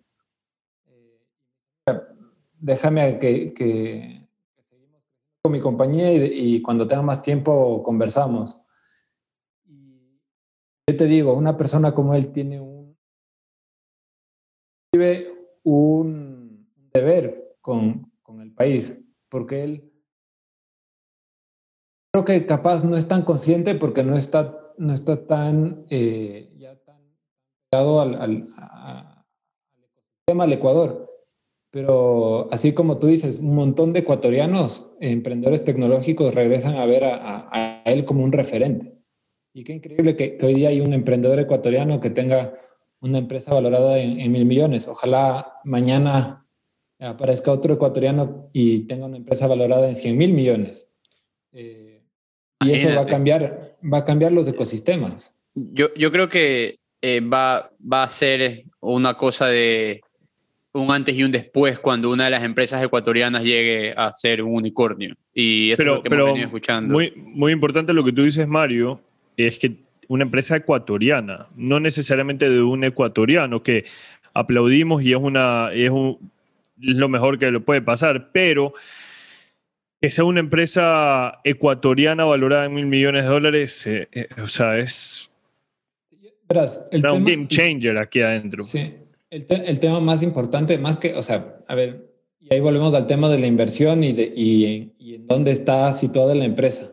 Déjame que, que, con mi compañía y, y, cuando tenga más tiempo conversamos. Yo te digo, una persona como él tiene un, un deber con, con el país, porque él creo que capaz no es tan consciente porque no está, no está tan, eh, tan pegado al, al, ecosistema del Ecuador. Pero así como tú dices, un montón de ecuatorianos, emprendedores tecnológicos, regresan a ver a él como un referente. Y qué increíble que, hoy día hay un emprendedor ecuatoriano que tenga una empresa valorada en, mil millones. Ojalá mañana aparezca otro ecuatoriano y tenga una empresa valorada en 100 mil millones. Eh, y eso va a cambiar, va a cambiar los ecosistemas. Yo, yo creo que eh, va, va a ser una cosa de un antes y un después cuando una de las empresas ecuatorianas llegue a ser un unicornio. Y eso es lo que hemos venido escuchando. Muy, muy importante lo que tú dices, Mario, es que una empresa ecuatoriana, no necesariamente de un ecuatoriano, que aplaudimos y es, una, es, lo mejor que le puede pasar, pero que sea una empresa ecuatoriana valorada en mil millones de dólares, eh, eh, o sea, es un game changer aquí adentro. Sí, el, el, tema más importante, más que, o sea, a ver, y ahí volvemos al tema de la inversión y, de, y, y en dónde está situada la empresa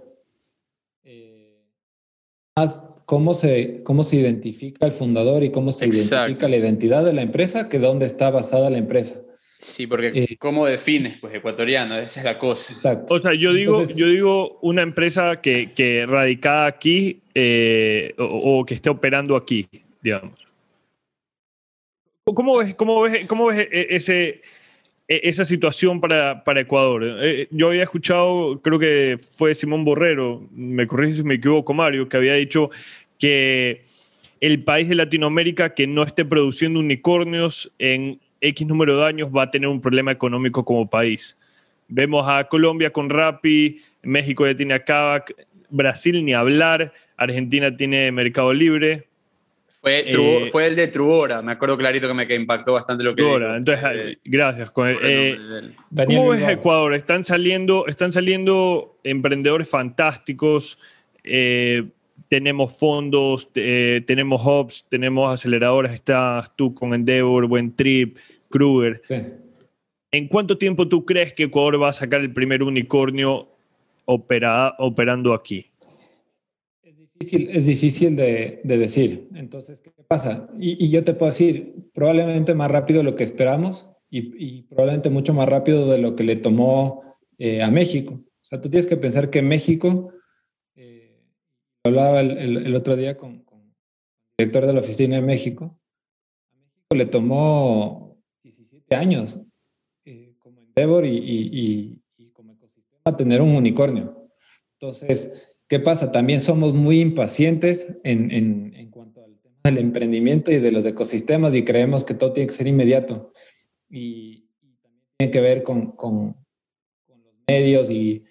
cómo se, cómo se identifica el fundador y cómo se identifica la identidad de la empresa que dónde está basada la empresa. Sí, porque eh, ¿cómo defines? Pues ecuatoriano, esa es la cosa. Exacto. O sea, yo digo, yo digo una empresa que, que radicada aquí eh, o, que esté operando aquí, digamos. ¿Cómo ves, cómo ves, cómo ves e, ese, esa situación para, para Ecuador. Eh, yo había escuchado, creo que fue Simón Borrero, me corrige si me equivoco, Mario, que había dicho que el país de Latinoamérica que no esté produciendo unicornios en X número de años va a tener un problema económico como país. Vemos a Colombia con Rappi, México ya tiene a Brasil ni hablar, Argentina tiene Mercado Libre. Fue, Eh, fue el de Trubora, me acuerdo clarito que me que impactó bastante lo que dijo. entonces, Eh, gracias. Con- por el eh, ¿Cómo ves. Ecuador? Están saliendo, están saliendo emprendedores fantásticos. eh, tenemos fondos, eh, tenemos hubs, tenemos aceleradoras. Estás tú con Endeavor, Buen Trip, Kruger. Sí. ¿En cuánto tiempo tú crees que Ecuador va a sacar el primer unicornio opera- operando aquí? Difícil, es difícil de, de decir. Entonces, ¿qué pasa? Y, y yo te puedo decir, probablemente más rápido de lo que esperamos y, y probablemente mucho más rápido de lo que le tomó eh, a México. O sea, tú tienes que pensar que México, eh, hablaba el, el- el otro día con, con el director de la oficina de México, a México le tomó 17 años eh, como Endeavor y, y- y- y como ecosistema tener un unicornio. Entonces, ¿qué pasa? También somos muy impacientes en, en- en cuanto al tema del emprendimiento y de los ecosistemas y creemos que todo tiene que ser inmediato. Y, tiene que ver con, con- con los medios y,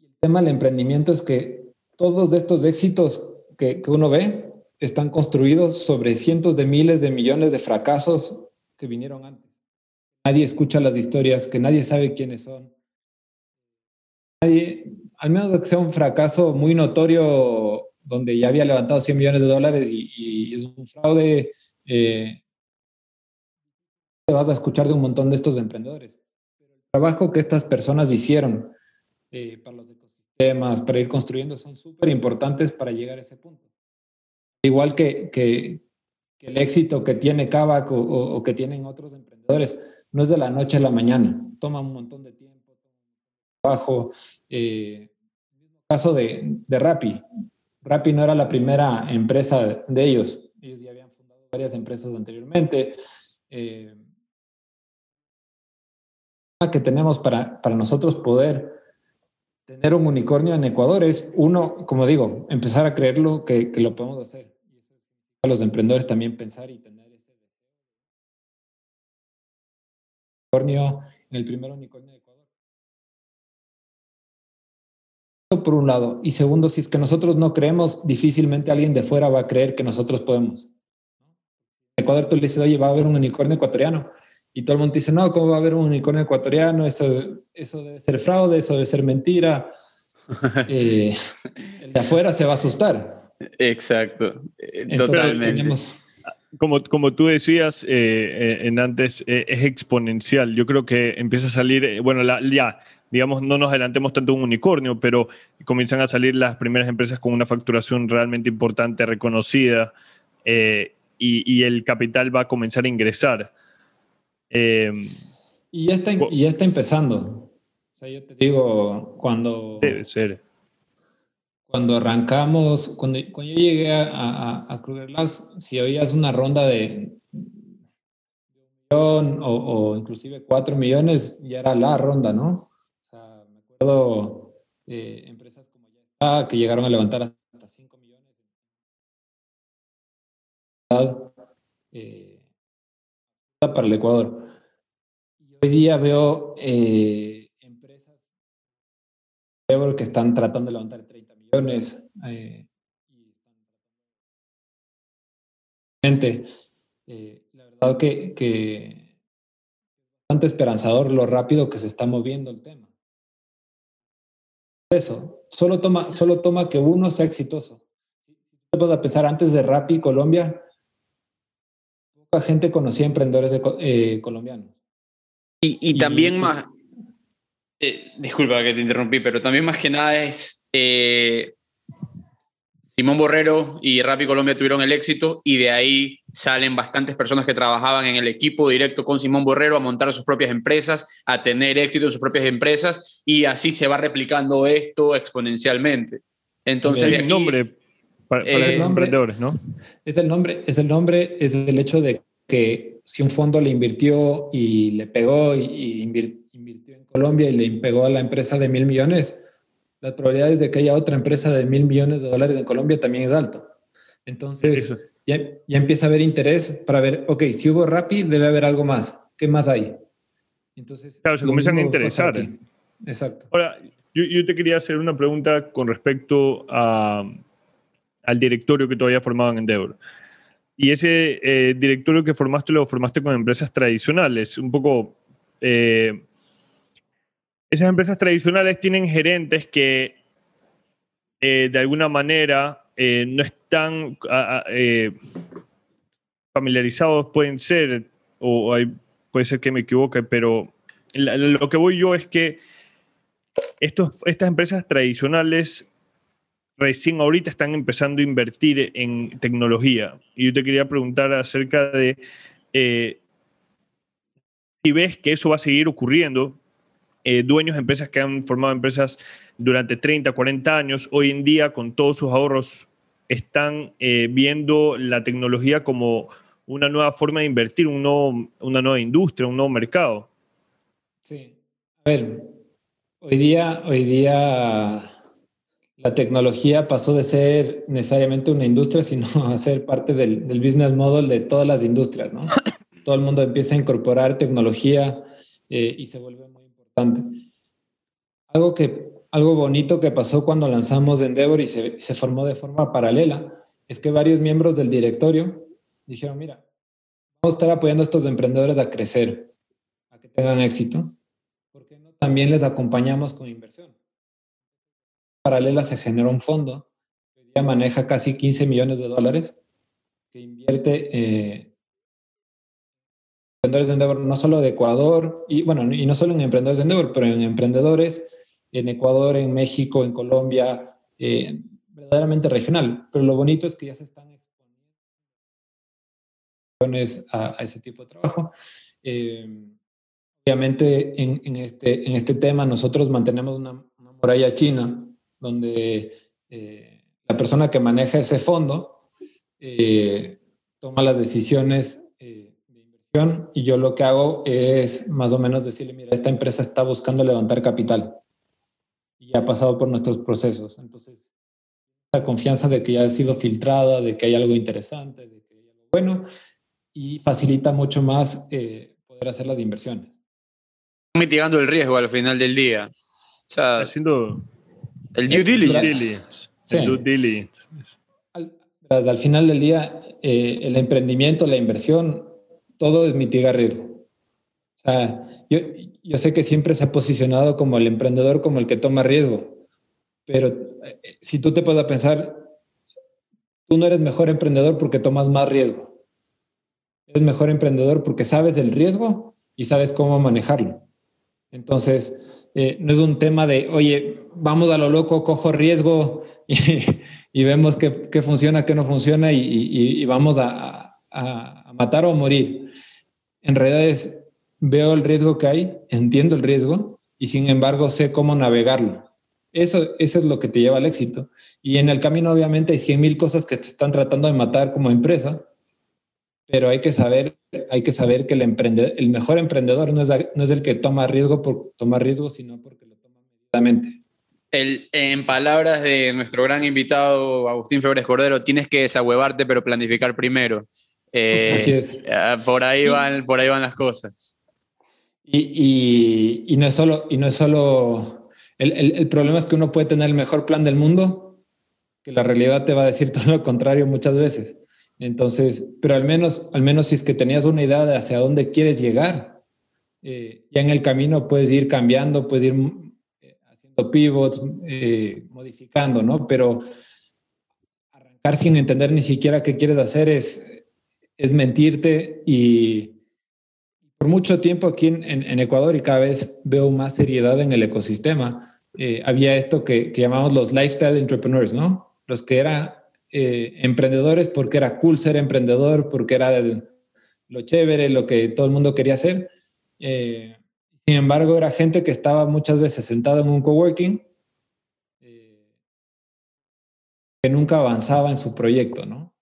y el tema del emprendimiento es que todos estos éxitos que, que uno ve están construidos sobre cientos de miles de millones de fracasos que vinieron antes. Nadie escucha las historias, que nadie sabe quiénes son. Nadie, al menos que sea un fracaso muy notorio donde ya había levantado 100 millones de dólares y, es un fraude, eh, te vas a escuchar de un montón de estos emprendedores. El trabajo que estas personas hicieron eh, para los ecosistemas, para ir construyendo, son súper importantes para llegar a ese punto. Igual que, que, el éxito que tiene Kavak o, o que tienen otros emprendedores, no es de la noche a la mañana, toma un montón de tiempo, trabajo. Eh, caso de, de Rappi. Rappi no era la primera empresa de ellos. Ellos ya habían fundado varias empresas anteriormente. Eh, que tenemos para, para nosotros poder tener un unicornio en Ecuador es, uno, como digo, empezar a creerlo que, que lo podemos hacer. A los emprendedores también pensar y tener ese unicornio el primer unicornio por un lado. Y segundo, si es que nosotros no creemos, difícilmente alguien de fuera va a creer que nosotros podemos. En Ecuador tú le dices, oye, va a haber un unicornio ecuatoriano. Y todo el mundo dice, no, ¿cómo va a haber un unicornio ecuatoriano? Eso, eso debe ser fraude, eso debe ser mentira. eh, el de afuera se va a asustar. Exacto, eh, Entonces, totalmente. tenemos, Como, como tú decías eh, eh, en antes, eh, es exponencial. Yo creo que empieza a salir, eh, bueno, la- ya, digamos, no nos adelantemos tanto a un unicornio, pero comienzan a salir las primeras empresas con una facturación realmente importante, reconocida, eh, y, y el capital va a comenzar a ingresar. Eh, y, ya está, y ya está empezando. O sea, yo te digo, cuando, debe ser. cuando arrancamos, cuando, cuando yo llegué a, a, a Kruger Labs, si oías una ronda de un millón o, o inclusive cuatro millones, ya era la ronda, ¿no? Eh, empresas como ya que llegaron a levantar hasta 5 millones. Eh, para el Ecuador. Hoy día veo eh, empresas que están tratando de levantar 30 millones. Eh, eh, la verdad que, que bastante esperanzador lo rápido que se está moviendo el tema. Eso, solo toma, solo toma que uno sea exitoso. Si vas a pensar antes de Rappi Colombia, poca gente conocía emprendedores de, eh, colombianos. Y, y también y, más, eh, disculpa que te interrumpí, pero también más que nada es eh, Simón Borrero y Rappi Colombia tuvieron el éxito y de ahí salen bastantes personas que trabajaban en el equipo directo con Simón Borrero a montar sus propias empresas, a tener éxito en sus propias empresas y así se va replicando esto exponencialmente. Entonces, de aquí, nombre para, para eh, los emprendedores, ¿no? Es el nombre, es el nombre, es el hecho de que si un fondo le invirtió y le pegó y, y invirtió en Colombia y le pegó a la empresa de mil millones, las probabilidades de que haya otra empresa de mil millones de dólares en Colombia también es alto. Entonces, ya, ya, empieza a haber interés para ver, ok, si hubo Rappi, debe haber algo más. ¿Qué más hay? Entonces, claro, se comienzan a interesar. Exacto. Ahora, yo, yo, te quería hacer una pregunta con respecto a, al directorio que tú habías formado en Endeavor. Y ese eh, directorio que formaste lo formaste con empresas tradicionales. Un poco. Eh, esas empresas tradicionales tienen gerentes que eh, de alguna manera no están familiarizados, pueden ser, o puede ser que me equivoque, pero lo que voy yo es que estos, estas empresas tradicionales recién ahorita están empezando a invertir en tecnología. Y yo te quería preguntar acerca de eh, si ves que eso va a seguir ocurriendo. Eh, dueños de empresas que han formado empresas durante 30, 40 años, hoy en día con todos sus ahorros están eh, viendo la tecnología como una nueva forma de invertir, un una nueva industria, un nuevo mercado. Sí. A ver, hoy día, hoy día la tecnología pasó de ser necesariamente una industria, sino a ser parte del, business model de todas las industrias, ¿no? Todo el mundo empieza a incorporar tecnología eh, y se vuelve Algo, que, algo bonito que pasó cuando lanzamos Endeavor y se, se formó de forma paralela es que varios miembros del directorio dijeron, mira, vamos a estar apoyando a estos emprendedores a crecer, a que tengan éxito, porque no también les acompañamos con inversión paralela se generó un fondo que ya maneja casi 15 millones de dólares que invierte eh, emprendedores de Endeavor, no solo de Ecuador, y bueno, y no solo en emprendedores de Endeavor, pero en emprendedores en Ecuador, en México, en Colombia, eh, verdaderamente regional. Pero lo bonito es que ya se están exponiendo a, ese tipo de trabajo. Eh, obviamente, en, en, este, en este tema nosotros mantenemos una, muralla china donde eh, la persona que maneja ese fondo eh, toma las decisiones de inversión y yo lo que hago es más o menos decirle, mira, esta empresa está buscando levantar capital y ha pasado por nuestros procesos. Entonces, la confianza de que ya ha sido filtrada, de que hay algo interesante, de que hay algo bueno y facilita mucho más poder hacer las inversiones. Mitigando el riesgo al final del día. O sea, haciendo el due diligence. El due diligence. Al, final del día, eh, el emprendimiento, la inversión, todo es mitigar riesgo. O sea, yo, yo sé que siempre se ha posicionado como el emprendedor como el que toma riesgo, pero eh, si tú te puedes pensar, tú no eres mejor emprendedor porque tomas más riesgo. Eres mejor emprendedor porque sabes del riesgo y sabes cómo manejarlo. Entonces, eh, no es un tema de, oye, vamos a lo loco, cojo riesgo y, vemos qué, funciona, qué no funciona y, vamos a, matar o morir. En realidad es, veo el riesgo que hay, entiendo el riesgo y sin embargo sé cómo navegarlo. Eso, eso es lo que te lleva al éxito. Y en el camino obviamente hay 100 mil cosas que te están tratando de matar como empresa, pero hay que saber, hay que saber que el, el mejor emprendedor no es, no es el que toma riesgo por tomar riesgo, sino porque lo toma medidamente. El, en palabras de nuestro gran invitado Agustín Flores Cordero, tienes que desahuevarte pero planificar primero. Eh, Así es. Ah, por ahí, van, por ahí van las cosas. Y, y, y no es solo, y no es solo el, el, el, problema es que uno puede tener el mejor plan del mundo, que la realidad te va a decir todo lo contrario muchas veces. Entonces, pero al menos, al menos si es que tenías una idea de hacia dónde quieres llegar, eh, ya en el camino puedes ir cambiando, puedes ir eh, haciendo pivots, eh, modificando, ¿no? Pero arrancar sin entender ni siquiera qué quieres hacer es, es mentirte y por mucho tiempo aquí en, Ecuador y cada vez veo más seriedad en el ecosistema. había esto que, llamamos los lifestyle entrepreneurs, ¿no? Los que eran eh, emprendedores porque era cool ser emprendedor, porque era lo chévere, lo que todo el mundo quería hacer. Eh, sin embargo, era gente que estaba muchas veces sentada en un coworking eh, que nunca avanzaba en su proyecto, ¿no?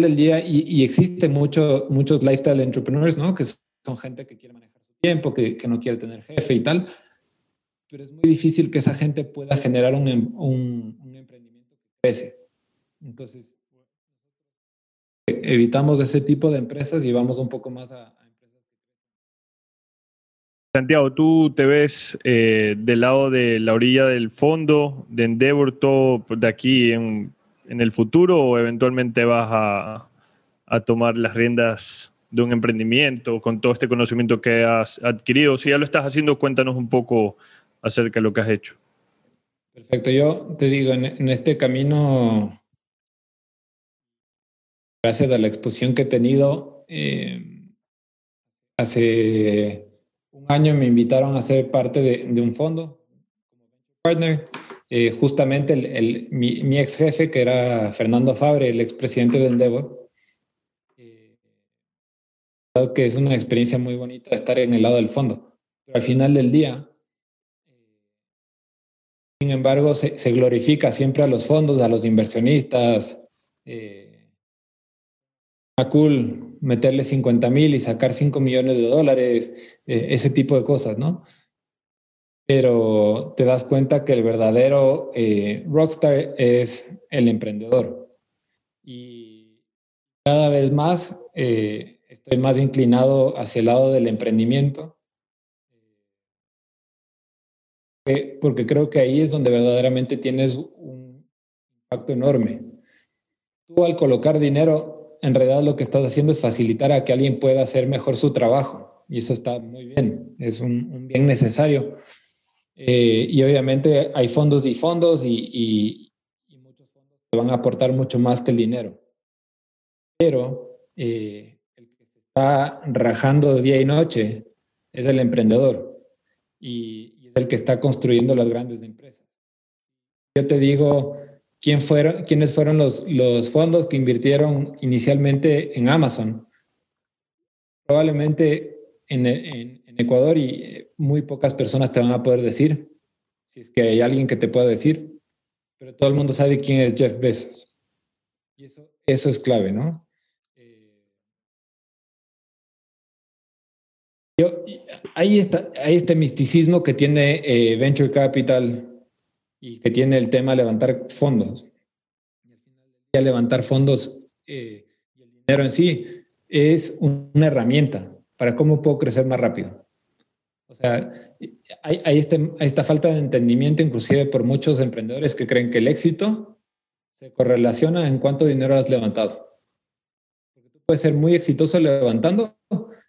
Del día, y, y existen mucho, muchos lifestyle entrepreneurs, ¿no? Que son gente que quiere manejar su tiempo, que, que no quiere tener jefe y tal, pero es muy difícil que esa gente pueda generar un, em, un, un emprendimiento que crece. Entonces, evitamos ese tipo de empresas y vamos un poco más a, Santiago, ¿tú te ves eh, del lado de la orilla del fondo de Endeavor todo de aquí en, el futuro o eventualmente vas a, tomar las riendas de un emprendimiento con todo este conocimiento que has adquirido? Si ya lo estás haciendo, cuéntanos un poco acerca de lo que has hecho. Perfecto, yo te digo, en, este camino, gracias a la exposición que he tenido, eh, hace un año me invitaron a ser parte de, un fondo partner. Eh, justamente el, mi, ex jefe, que era Fernando Fabre, el expresidente de Endeavor, eh, que es una experiencia muy bonita estar en el lado del fondo. Pero al final del día, sin embargo, se, glorifica siempre a los fondos, a los inversionistas. Eh, a cool meterle 50 mil y sacar 5 millones de dólares, eh, ese tipo de cosas, ¿no? Pero te das cuenta que el verdadero eh, rockstar es el emprendedor. Y cada vez más estoy más inclinado hacia el lado del emprendimiento porque creo que ahí es donde verdaderamente tienes un impacto enorme. Tú al colocar dinero, en realidad lo que estás haciendo es facilitar a que alguien pueda hacer mejor su trabajo y eso está muy bien, es un, bien necesario. Eh, y obviamente hay fondos y fondos y, muchos fondos te van a aportar mucho más que el dinero. Pero eh, el que se está rajando día y noche es el emprendedor. Y, el que está construyendo las grandes empresas. Yo te digo, ¿quién fueron, ¿quiénes fueron los, los fondos que invirtieron inicialmente en Amazon? Probablemente en, en, Ecuador y muy pocas personas te van a poder decir, si es que hay alguien que te pueda decir, pero todo el mundo sabe quién es Jeff Bezos. Y eso, eso es clave, ¿no? Yo, hay, está, hay este misticismo que tiene eh, Venture Capital y que tiene el tema levantar fondos. Y al levantar fondos eh, el dinero en sí es una herramienta para cómo puedo crecer más rápido. O sea, hay, hay, este, esta falta de entendimiento inclusive por muchos emprendedores que creen que el éxito se correlaciona en cuánto dinero has levantado. Porque tú puedes ser muy exitoso levantando,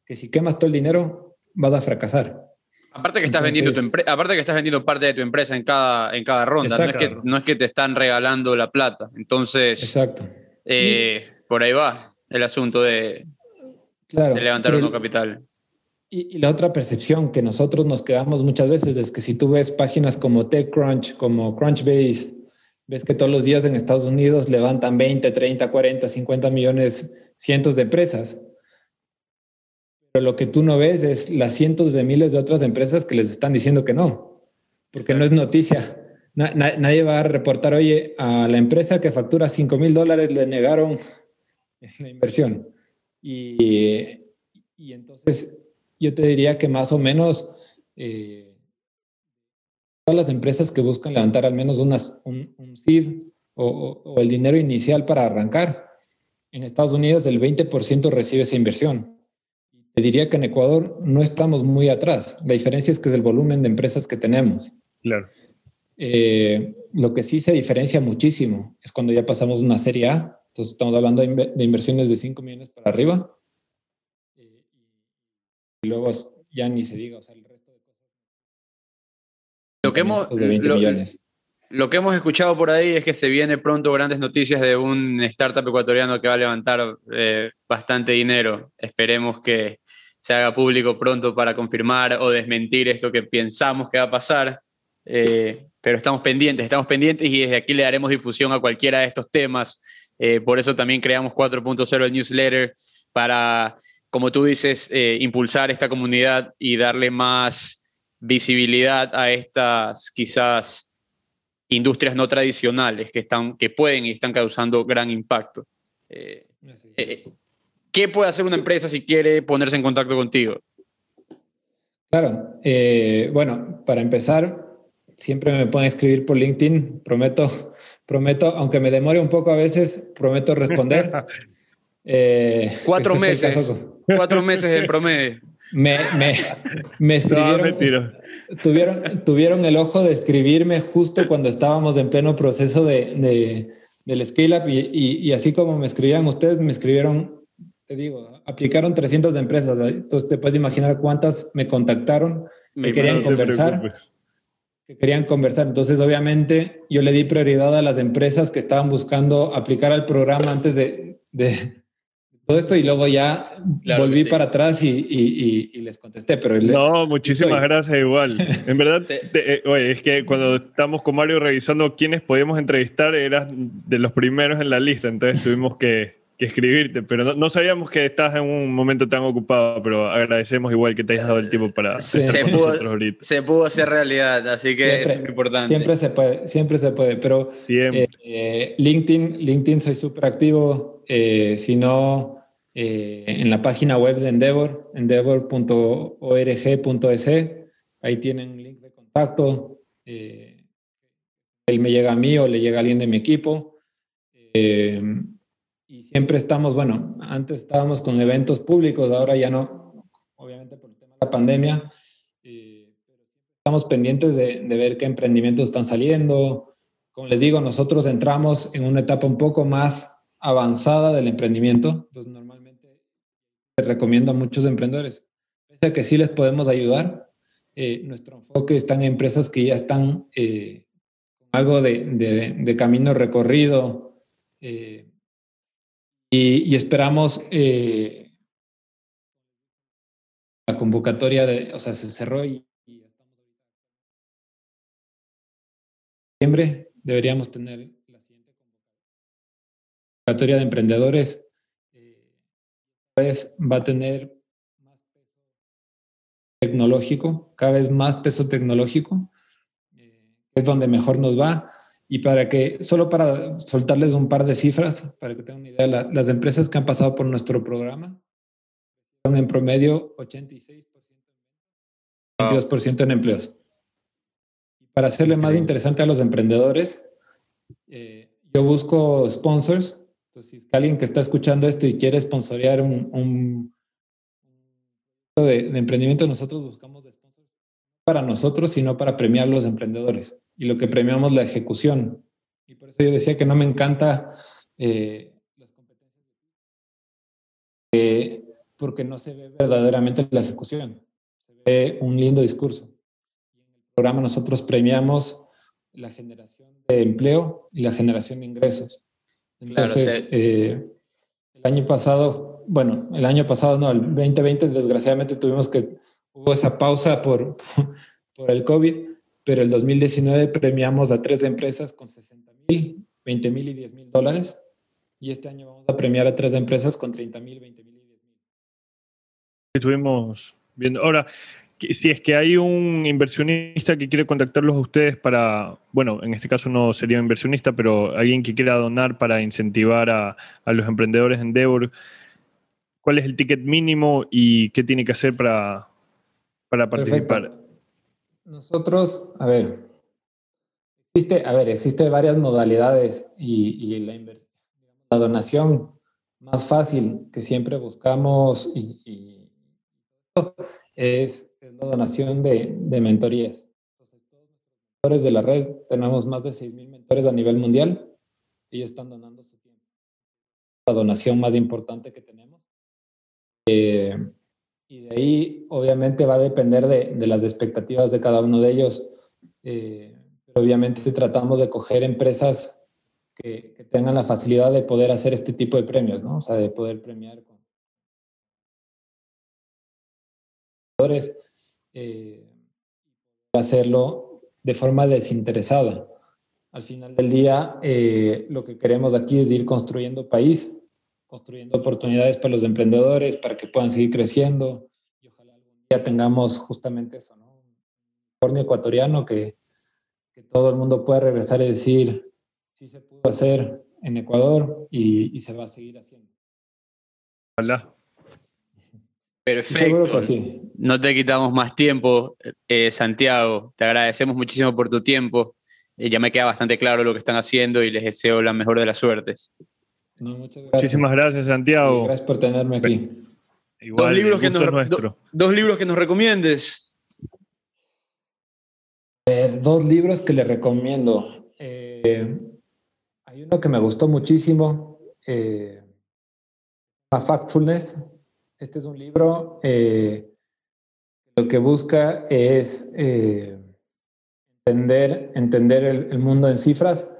que si quemas todo el dinero vas a fracasar. Aparte que estás vendiendo tu aparte que estás vendiendo parte de tu empresa en cada, en cada ronda, no es, que, no es que te están regalando la plata. Entonces, Exacto. Eh, por ahí va el asunto de, de levantar un capital. Y, la otra percepción que nosotros nos quedamos muchas veces es que si tú ves páginas como TechCrunch, como Crunchbase, ves que todos los días en Estados Unidos levantan 20, 30, 40, 50 millones, cientos de empresas. Pero lo que tú no ves es las cientos de miles de otras empresas que les están diciendo que no, porque no es noticia. nadie va a reportar, oye, a la empresa que factura 5 mil dólares le negaron la inversión. Y, y, entonces yo te diría que más o menos eh, todas las empresas que buscan levantar al menos unas, un, un seed o, o, el dinero inicial para arrancar, en Estados Unidos el 20% recibe esa inversión. Te diría que en Ecuador no estamos muy atrás. La diferencia es que es el volumen de empresas que tenemos. Claro. Eh, lo que sí se diferencia muchísimo es cuando ya pasamos una serie A. Entonces estamos hablando de, inversiones de 5 millones para arriba. Luego ya ni se diga, o sea, el resto de cosas. Lo que hemos, de 20 millones. Lo que hemos escuchado por ahí es que se viene pronto grandes noticias de un startup ecuatoriano que va a levantar eh, bastante dinero. Esperemos que se haga público pronto para confirmar o desmentir esto que pensamos que va a pasar. Eh, pero estamos pendientes, estamos pendientes y desde aquí le daremos difusión a cualquiera de estos temas. Eh, por eso también creamos 4.0 el newsletter para, como tú dices, eh, impulsar esta comunidad y darle más visibilidad a estas quizás industrias no tradicionales que, están, que pueden y están causando gran impacto. ¿Qué puede hacer una empresa si quiere ponerse en contacto contigo? Claro, eh, bueno, para empezar, siempre me pueden escribir por LinkedIn, prometo, prometo, aunque me demore un poco a veces, prometo responder. Eh, cuatro meses, cuatro meses en promedio. me, me, escribieron, tuvieron, tuvieron el ojo de escribirme justo cuando estábamos en pleno proceso de, del scale up y, y, así como me escribían ustedes, me escribieron, te digo, aplicaron 300 de empresas, entonces te puedes imaginar cuántas me contactaron, que querían conversar que querían conversar. Entonces, obviamente, yo le di prioridad a las empresas que estaban buscando aplicar al programa antes de, todo esto y luego ya volví para atrás y, les contesté. Pero no, muchísimas gracias igual. En verdad, eh, oye, es que cuando estamos con Mario revisando quiénes podíamos entrevistar, eras de los primeros en la lista, entonces tuvimos que que escribirte, pero no, sabíamos que estás en un momento tan ocupado, pero agradecemos igual que te hayas dado el tiempo para se pudo, ahorita. Se pudo hacer realidad, así que es muy importante. Siempre se puede, siempre se puede, pero eh, eh, LinkedIn, LinkedIn soy súper activo, eh, si no, en la página web de Endeavor, endeavor.org.es, ahí tienen un link de contacto, él me llega a mí o le llega a alguien de mi equipo y siempre estamos, bueno, antes estábamos con eventos públicos, ahora ya no, obviamente por el tema de la pandemia, eh, estamos pendientes de, ver qué emprendimientos están saliendo. Como les digo, nosotros entramos en una etapa un poco más avanzada del emprendimiento, entonces recomiendo a muchos emprendedores, pese a que sí les podemos ayudar, eh, nuestro enfoque está en empresas que ya están eh, con algo de, camino recorrido, eh, y, esperamos eh, la convocatoria, de, o sea, se cerró y, estamos en septiembre deberíamos tener la siguiente convocatoria de emprendedores. Pues va a tener más peso tecnológico, cada vez más peso tecnológico, eh, es donde mejor nos va. Y para que, solo para soltarles un par de cifras, para que tengan una idea, las empresas que han pasado por nuestro programa son en promedio 86%, 22% en empleos. Para hacerle más interesante a los emprendedores, eh, yo busco sponsors. Entonces, si alguien que está escuchando esto y quiere sponsorear un, un, de, emprendimiento, nosotros buscamos para nosotros, sino para premiar los emprendedores y lo que premiamos la ejecución. Y por eso yo decía que no me encanta eh, las competencias eh, porque no se ve verdaderamente la ejecución, se ve un lindo discurso. En el programa nosotros premiamos la generación de empleo y la generación de ingresos. Entonces, eh, el año pasado, bueno, el año pasado no, el 2020 desgraciadamente tuvimos que, hubo esa pausa por, por el COVID, pero el 2019 premiamos a tres empresas con 60 mil, 20 mil y 10 mil dólares. Y este año vamos a premiar a tres empresas con 30 mil, 20 mil y 10 mil. Estuvimos viendo. Ahora, si es que hay un inversionista que quiere contactarlos a ustedes para, bueno, en este caso no sería un inversionista, pero alguien que quiera donar para incentivar a, a los emprendedores en Endeavor, ¿cuál es el ticket mínimo y qué tiene que hacer para, para participar? Nosotros, a ver, existe, a ver, existe varias modalidades y, la, la donación más fácil que siempre buscamos y, es, la donación de, de mentorías. Entonces, todos los mentores de la red, tenemos más de 6.000 mentores a nivel mundial, ellos están donando su tiempo. La donación más importante que tenemos. Eh, y de ahí, obviamente, va a depender de, las expectativas de cada uno de ellos. Eh, obviamente, tratamos de coger empresas que, tengan la facilidad de poder hacer este tipo de premios, ¿no? O sea, de poder premiar con eh, hacerlo de forma desinteresada. Al final del día, eh, lo que queremos aquí es ir construyendo país construyendo oportunidades para los emprendedores, para que puedan seguir creciendo y ojalá algún día tengamos justamente eso, ¿no? Un unicornio ecuatoriano que, que todo el mundo pueda regresar y decir, sí se pudo hacer en Ecuador y, y se va a seguir haciendo. Hola. Perfecto. No te quitamos más tiempo, eh, Santiago. Te agradecemos muchísimo por tu tiempo. Eh, ya me queda bastante claro lo que están haciendo y les deseo la mejor de las suertes. No, muchas gracias. Muchísimas gracias, Santiago. gracias por tenerme aquí. Igual, dos, libros que nos, do- dos libros que nos recomiendes. Eh, dos libros que le recomiendo. Eh, hay uno que me gustó muchísimo, eh, A Factfulness. Este es un libro eh, lo que busca es eh, entender, entender el, mundo en cifras.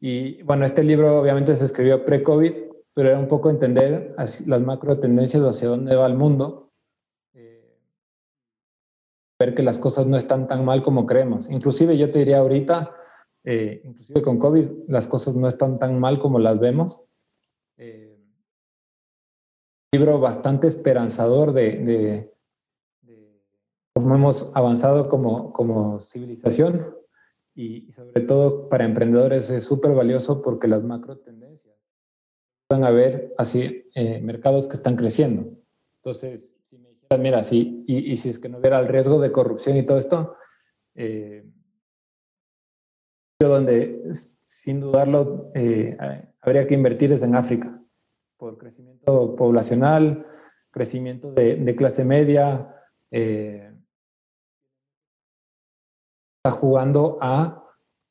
Y bueno, este libro obviamente se escribió pre-COVID, pero era un poco entender las macro tendencias hacia dónde va el mundo. Eh, ver que las cosas no están tan mal como creemos. Inclusive yo te diría ahorita, inclusive con COVID, las cosas no están tan mal como las vemos. Libro bastante esperanzador de, cómo hemos avanzado como, como civilización y, sobre todo para emprendedores es súper valioso porque las macro tendencias van a ver así eh, mercados que están creciendo. Entonces, si me dijeras, mira, sí, y, si es que no hubiera el riesgo de corrupción y todo esto, eh, donde sin dudarlo eh, habría que invertir es en África, por crecimiento poblacional, crecimiento de, clase media, eh, está jugando a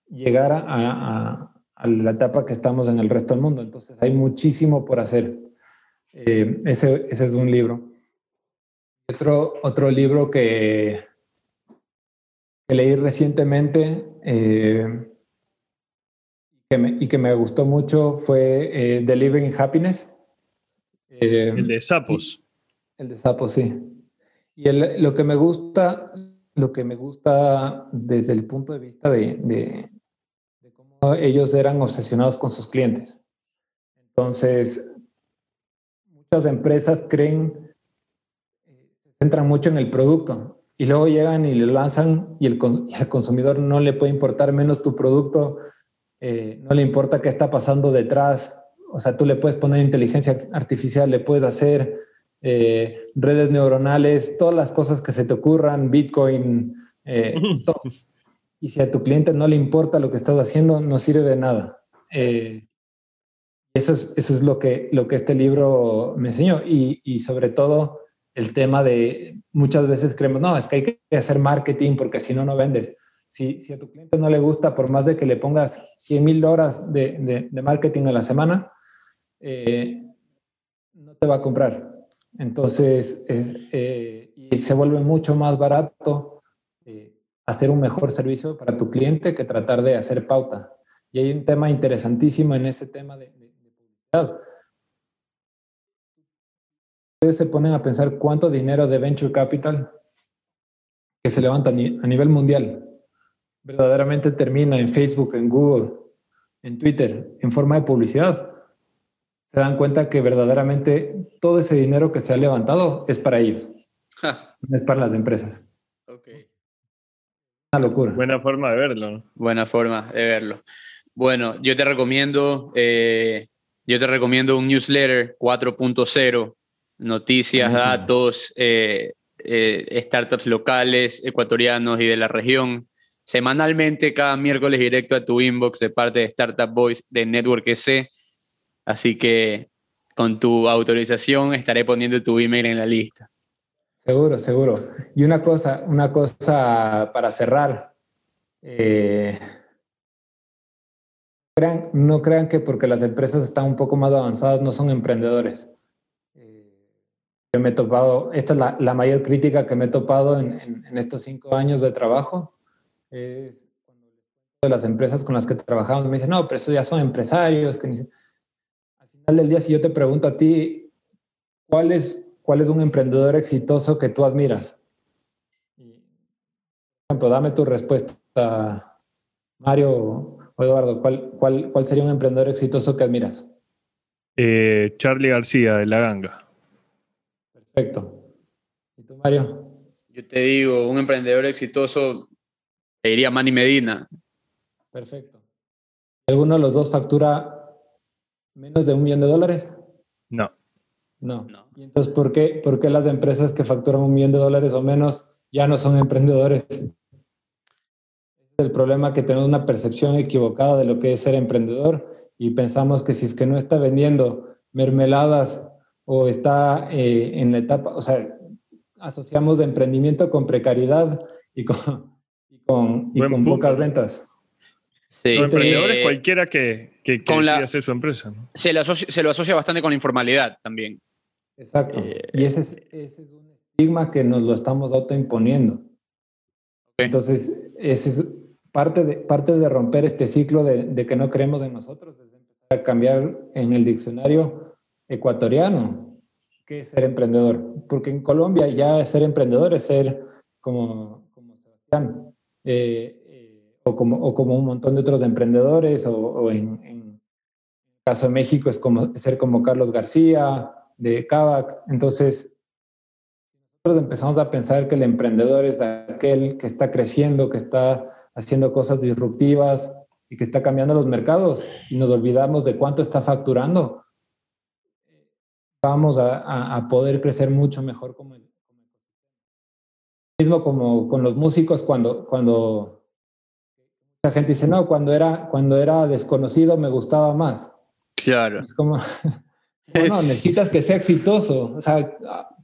llegar a, la etapa que estamos en el resto del mundo. Entonces hay muchísimo por hacer. Eh, ese, es un libro. Otro, otro libro que, leí recientemente eh, y que me gustó mucho fue eh, Delivering Happiness. Eh, El de sapos. el de sapo, sí. Y el- lo que me gusta, lo que me gusta desde el punto de vista de, de- de cómo ellos eran obsesionados con sus clientes. Entonces, muchas empresas creen, eh, se centran mucho en el producto y luego llegan y lo lanzan y, el, con- y al consumidor no le puede importar menos tu producto, eh, no le importa qué está pasando detrás. O sea, tú le puedes poner inteligencia artificial, le puedes hacer eh, redes neuronales, todas las cosas que se te ocurran, Bitcoin, eh, todo. Y si a tu cliente no le importa lo que estás haciendo, no sirve de nada. Eh, eso es, eso es lo, que, lo que este libro me enseñó. Y, y sobre todo el tema de muchas veces creemos, no, es que hay que hacer marketing porque si no, no vendes. Si, si a tu cliente no le gusta, por más de que le pongas 100 mil horas de, de- de marketing a la semana, eh, no te va a comprar. Entonces, es, eh, y se vuelve mucho más barato eh, hacer un mejor servicio para tu cliente que tratar de hacer pauta. Y hay un tema interesantísimo en ese tema de, de- publicidad. Ustedes se ponen a pensar cuánto dinero de venture capital que se levanta a nivel mundial verdaderamente termina en Facebook, en Google, en Twitter, en forma de publicidad. Se dan cuenta que verdaderamente todo ese dinero que se ha levantado es para ellos, Ja, no es para las empresas. ok. Una locura. Buena forma de verlo. ¿no? Buena forma de verlo. Bueno, yo te recomiendo, eh, yo te recomiendo un newsletter 4.0, noticias, datos, eh, eh, startups locales, ecuatorianos y de la región. Semanalmente, cada miércoles directo a tu inbox de parte de Startup Voice de Network EC. Así que con tu autorización estaré poniendo tu email en la lista. Seguro, seguro. Y una cosa, una cosa para cerrar. Eh, crean- no crean que porque las empresas están un poco más avanzadas no son emprendedores. Eh, yo me he topado, esta es la, la mayor crítica que me he topado en, en- en estos cinco años de trabajo. Es cuando de las empresas con las que trabajamos, me dicen, no, pero eso ya son empresarios. Que ni-". Al final del día, si yo te pregunto a ti, ¿cuál es, cuál es un emprendedor exitoso que tú admiras? Por ejemplo, dame tu respuesta, Mario o Eduardo, ¿cuál, cuál, cuál sería un emprendedor exitoso que admiras? Eh, Charlie García de La Ganga. Perfecto. ¿Y tú, Mario? Yo te digo, un emprendedor exitoso, te diría Manny Medina. Perfecto. ¿Alguno de los dos factura menos de un millón de dólares? No. No. No. ¿Y entonces por qué, por qué las empresas que facturan un millón de dólares o menos ya no son emprendedores? Es el problema que tenemos una percepción equivocada de lo que es ser emprendedor y pensamos que si es que no está vendiendo mermeladas o está eh, en la etapa, o sea, asociamos de emprendimiento con precariedad y con, y con, y con pocas ventas. Sí. Los emprendedores, eh, cualquiera que, que, hacer su empresa. Se, lo asocia, se, lo asocia, bastante con la informalidad también. Exacto. Eh, y ese es, ese es, un estigma que nos lo estamos autoimponiendo. Entonces, ese es parte de, parte de romper este ciclo de, de que no creemos en nosotros, es empezar a cambiar en el diccionario ecuatoriano que es ser emprendedor. Porque en Colombia ya ser emprendedor es ser como, como Sebastián, eh, o, como, o como un montón de otros emprendedores, o, en, el caso de México es como ser como Carlos García, de Kavak. Entonces, nosotros empezamos a pensar que el emprendedor es aquel que está creciendo, que está haciendo cosas disruptivas y que está cambiando los mercados y nos olvidamos de cuánto está facturando vamos a, poder crecer mucho mejor como el, mismo como con los músicos cuando cuando la gente dice no cuando era cuando era desconocido me gustaba más claro es como no, necesitas que sea exitoso o sea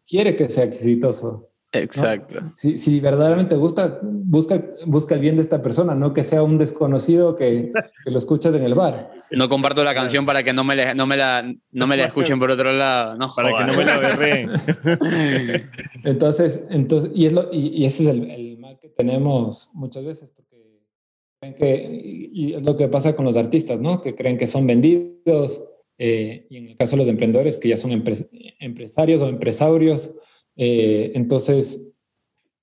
quiere que sea exitoso Exacto. Si, si, verdaderamente gusta, busca, busca el bien de esta persona, no que sea un desconocido que, que lo escuchas en el bar. No comparto la canción para que no me, no me, la, no me la escuchen por otro lado. No, para que no me la berreen. entonces, entonces, y, es lo, y, ese es el, el, mal que tenemos muchas veces, que, y es lo que pasa con los artistas, ¿no? Que creen que son vendidos, eh, y en el caso de los emprendedores, que ya son empresarios o empresarios, eh, entonces,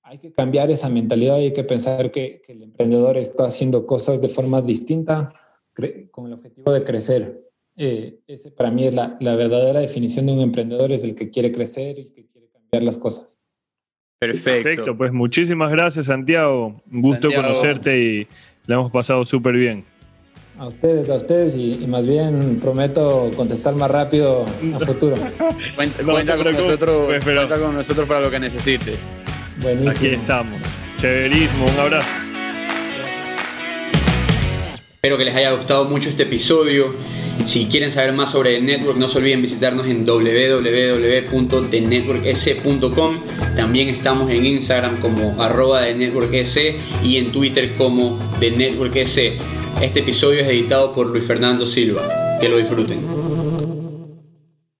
hay que cambiar esa mentalidad y hay que pensar que, el emprendedor está haciendo cosas de forma distinta con el objetivo de crecer. Eh, ese para mí es la, verdadera definición de un emprendedor, es el que quiere crecer y que quiere cambiar las cosas. Perfecto. Perfecto, pues muchísimas gracias Santiago. Un gusto conocerte y la hemos pasado súper bien. A ustedes, a ustedes y, más bien prometo contestar más rápido a futuro. cuenta, con nosotros, cuenta con nosotros para lo que necesites. Buenísimo. Aquí estamos. Chéverismo, un abrazo. Espero que les haya gustado mucho este episodio. Si quieren saber más sobre The Network, no se olviden visitarnos en www.thenetworks.com. También estamos en Instagram como arroba de y en Twitter como The Network Este episodio es editado por Luis Fernando Silva. Que lo disfruten.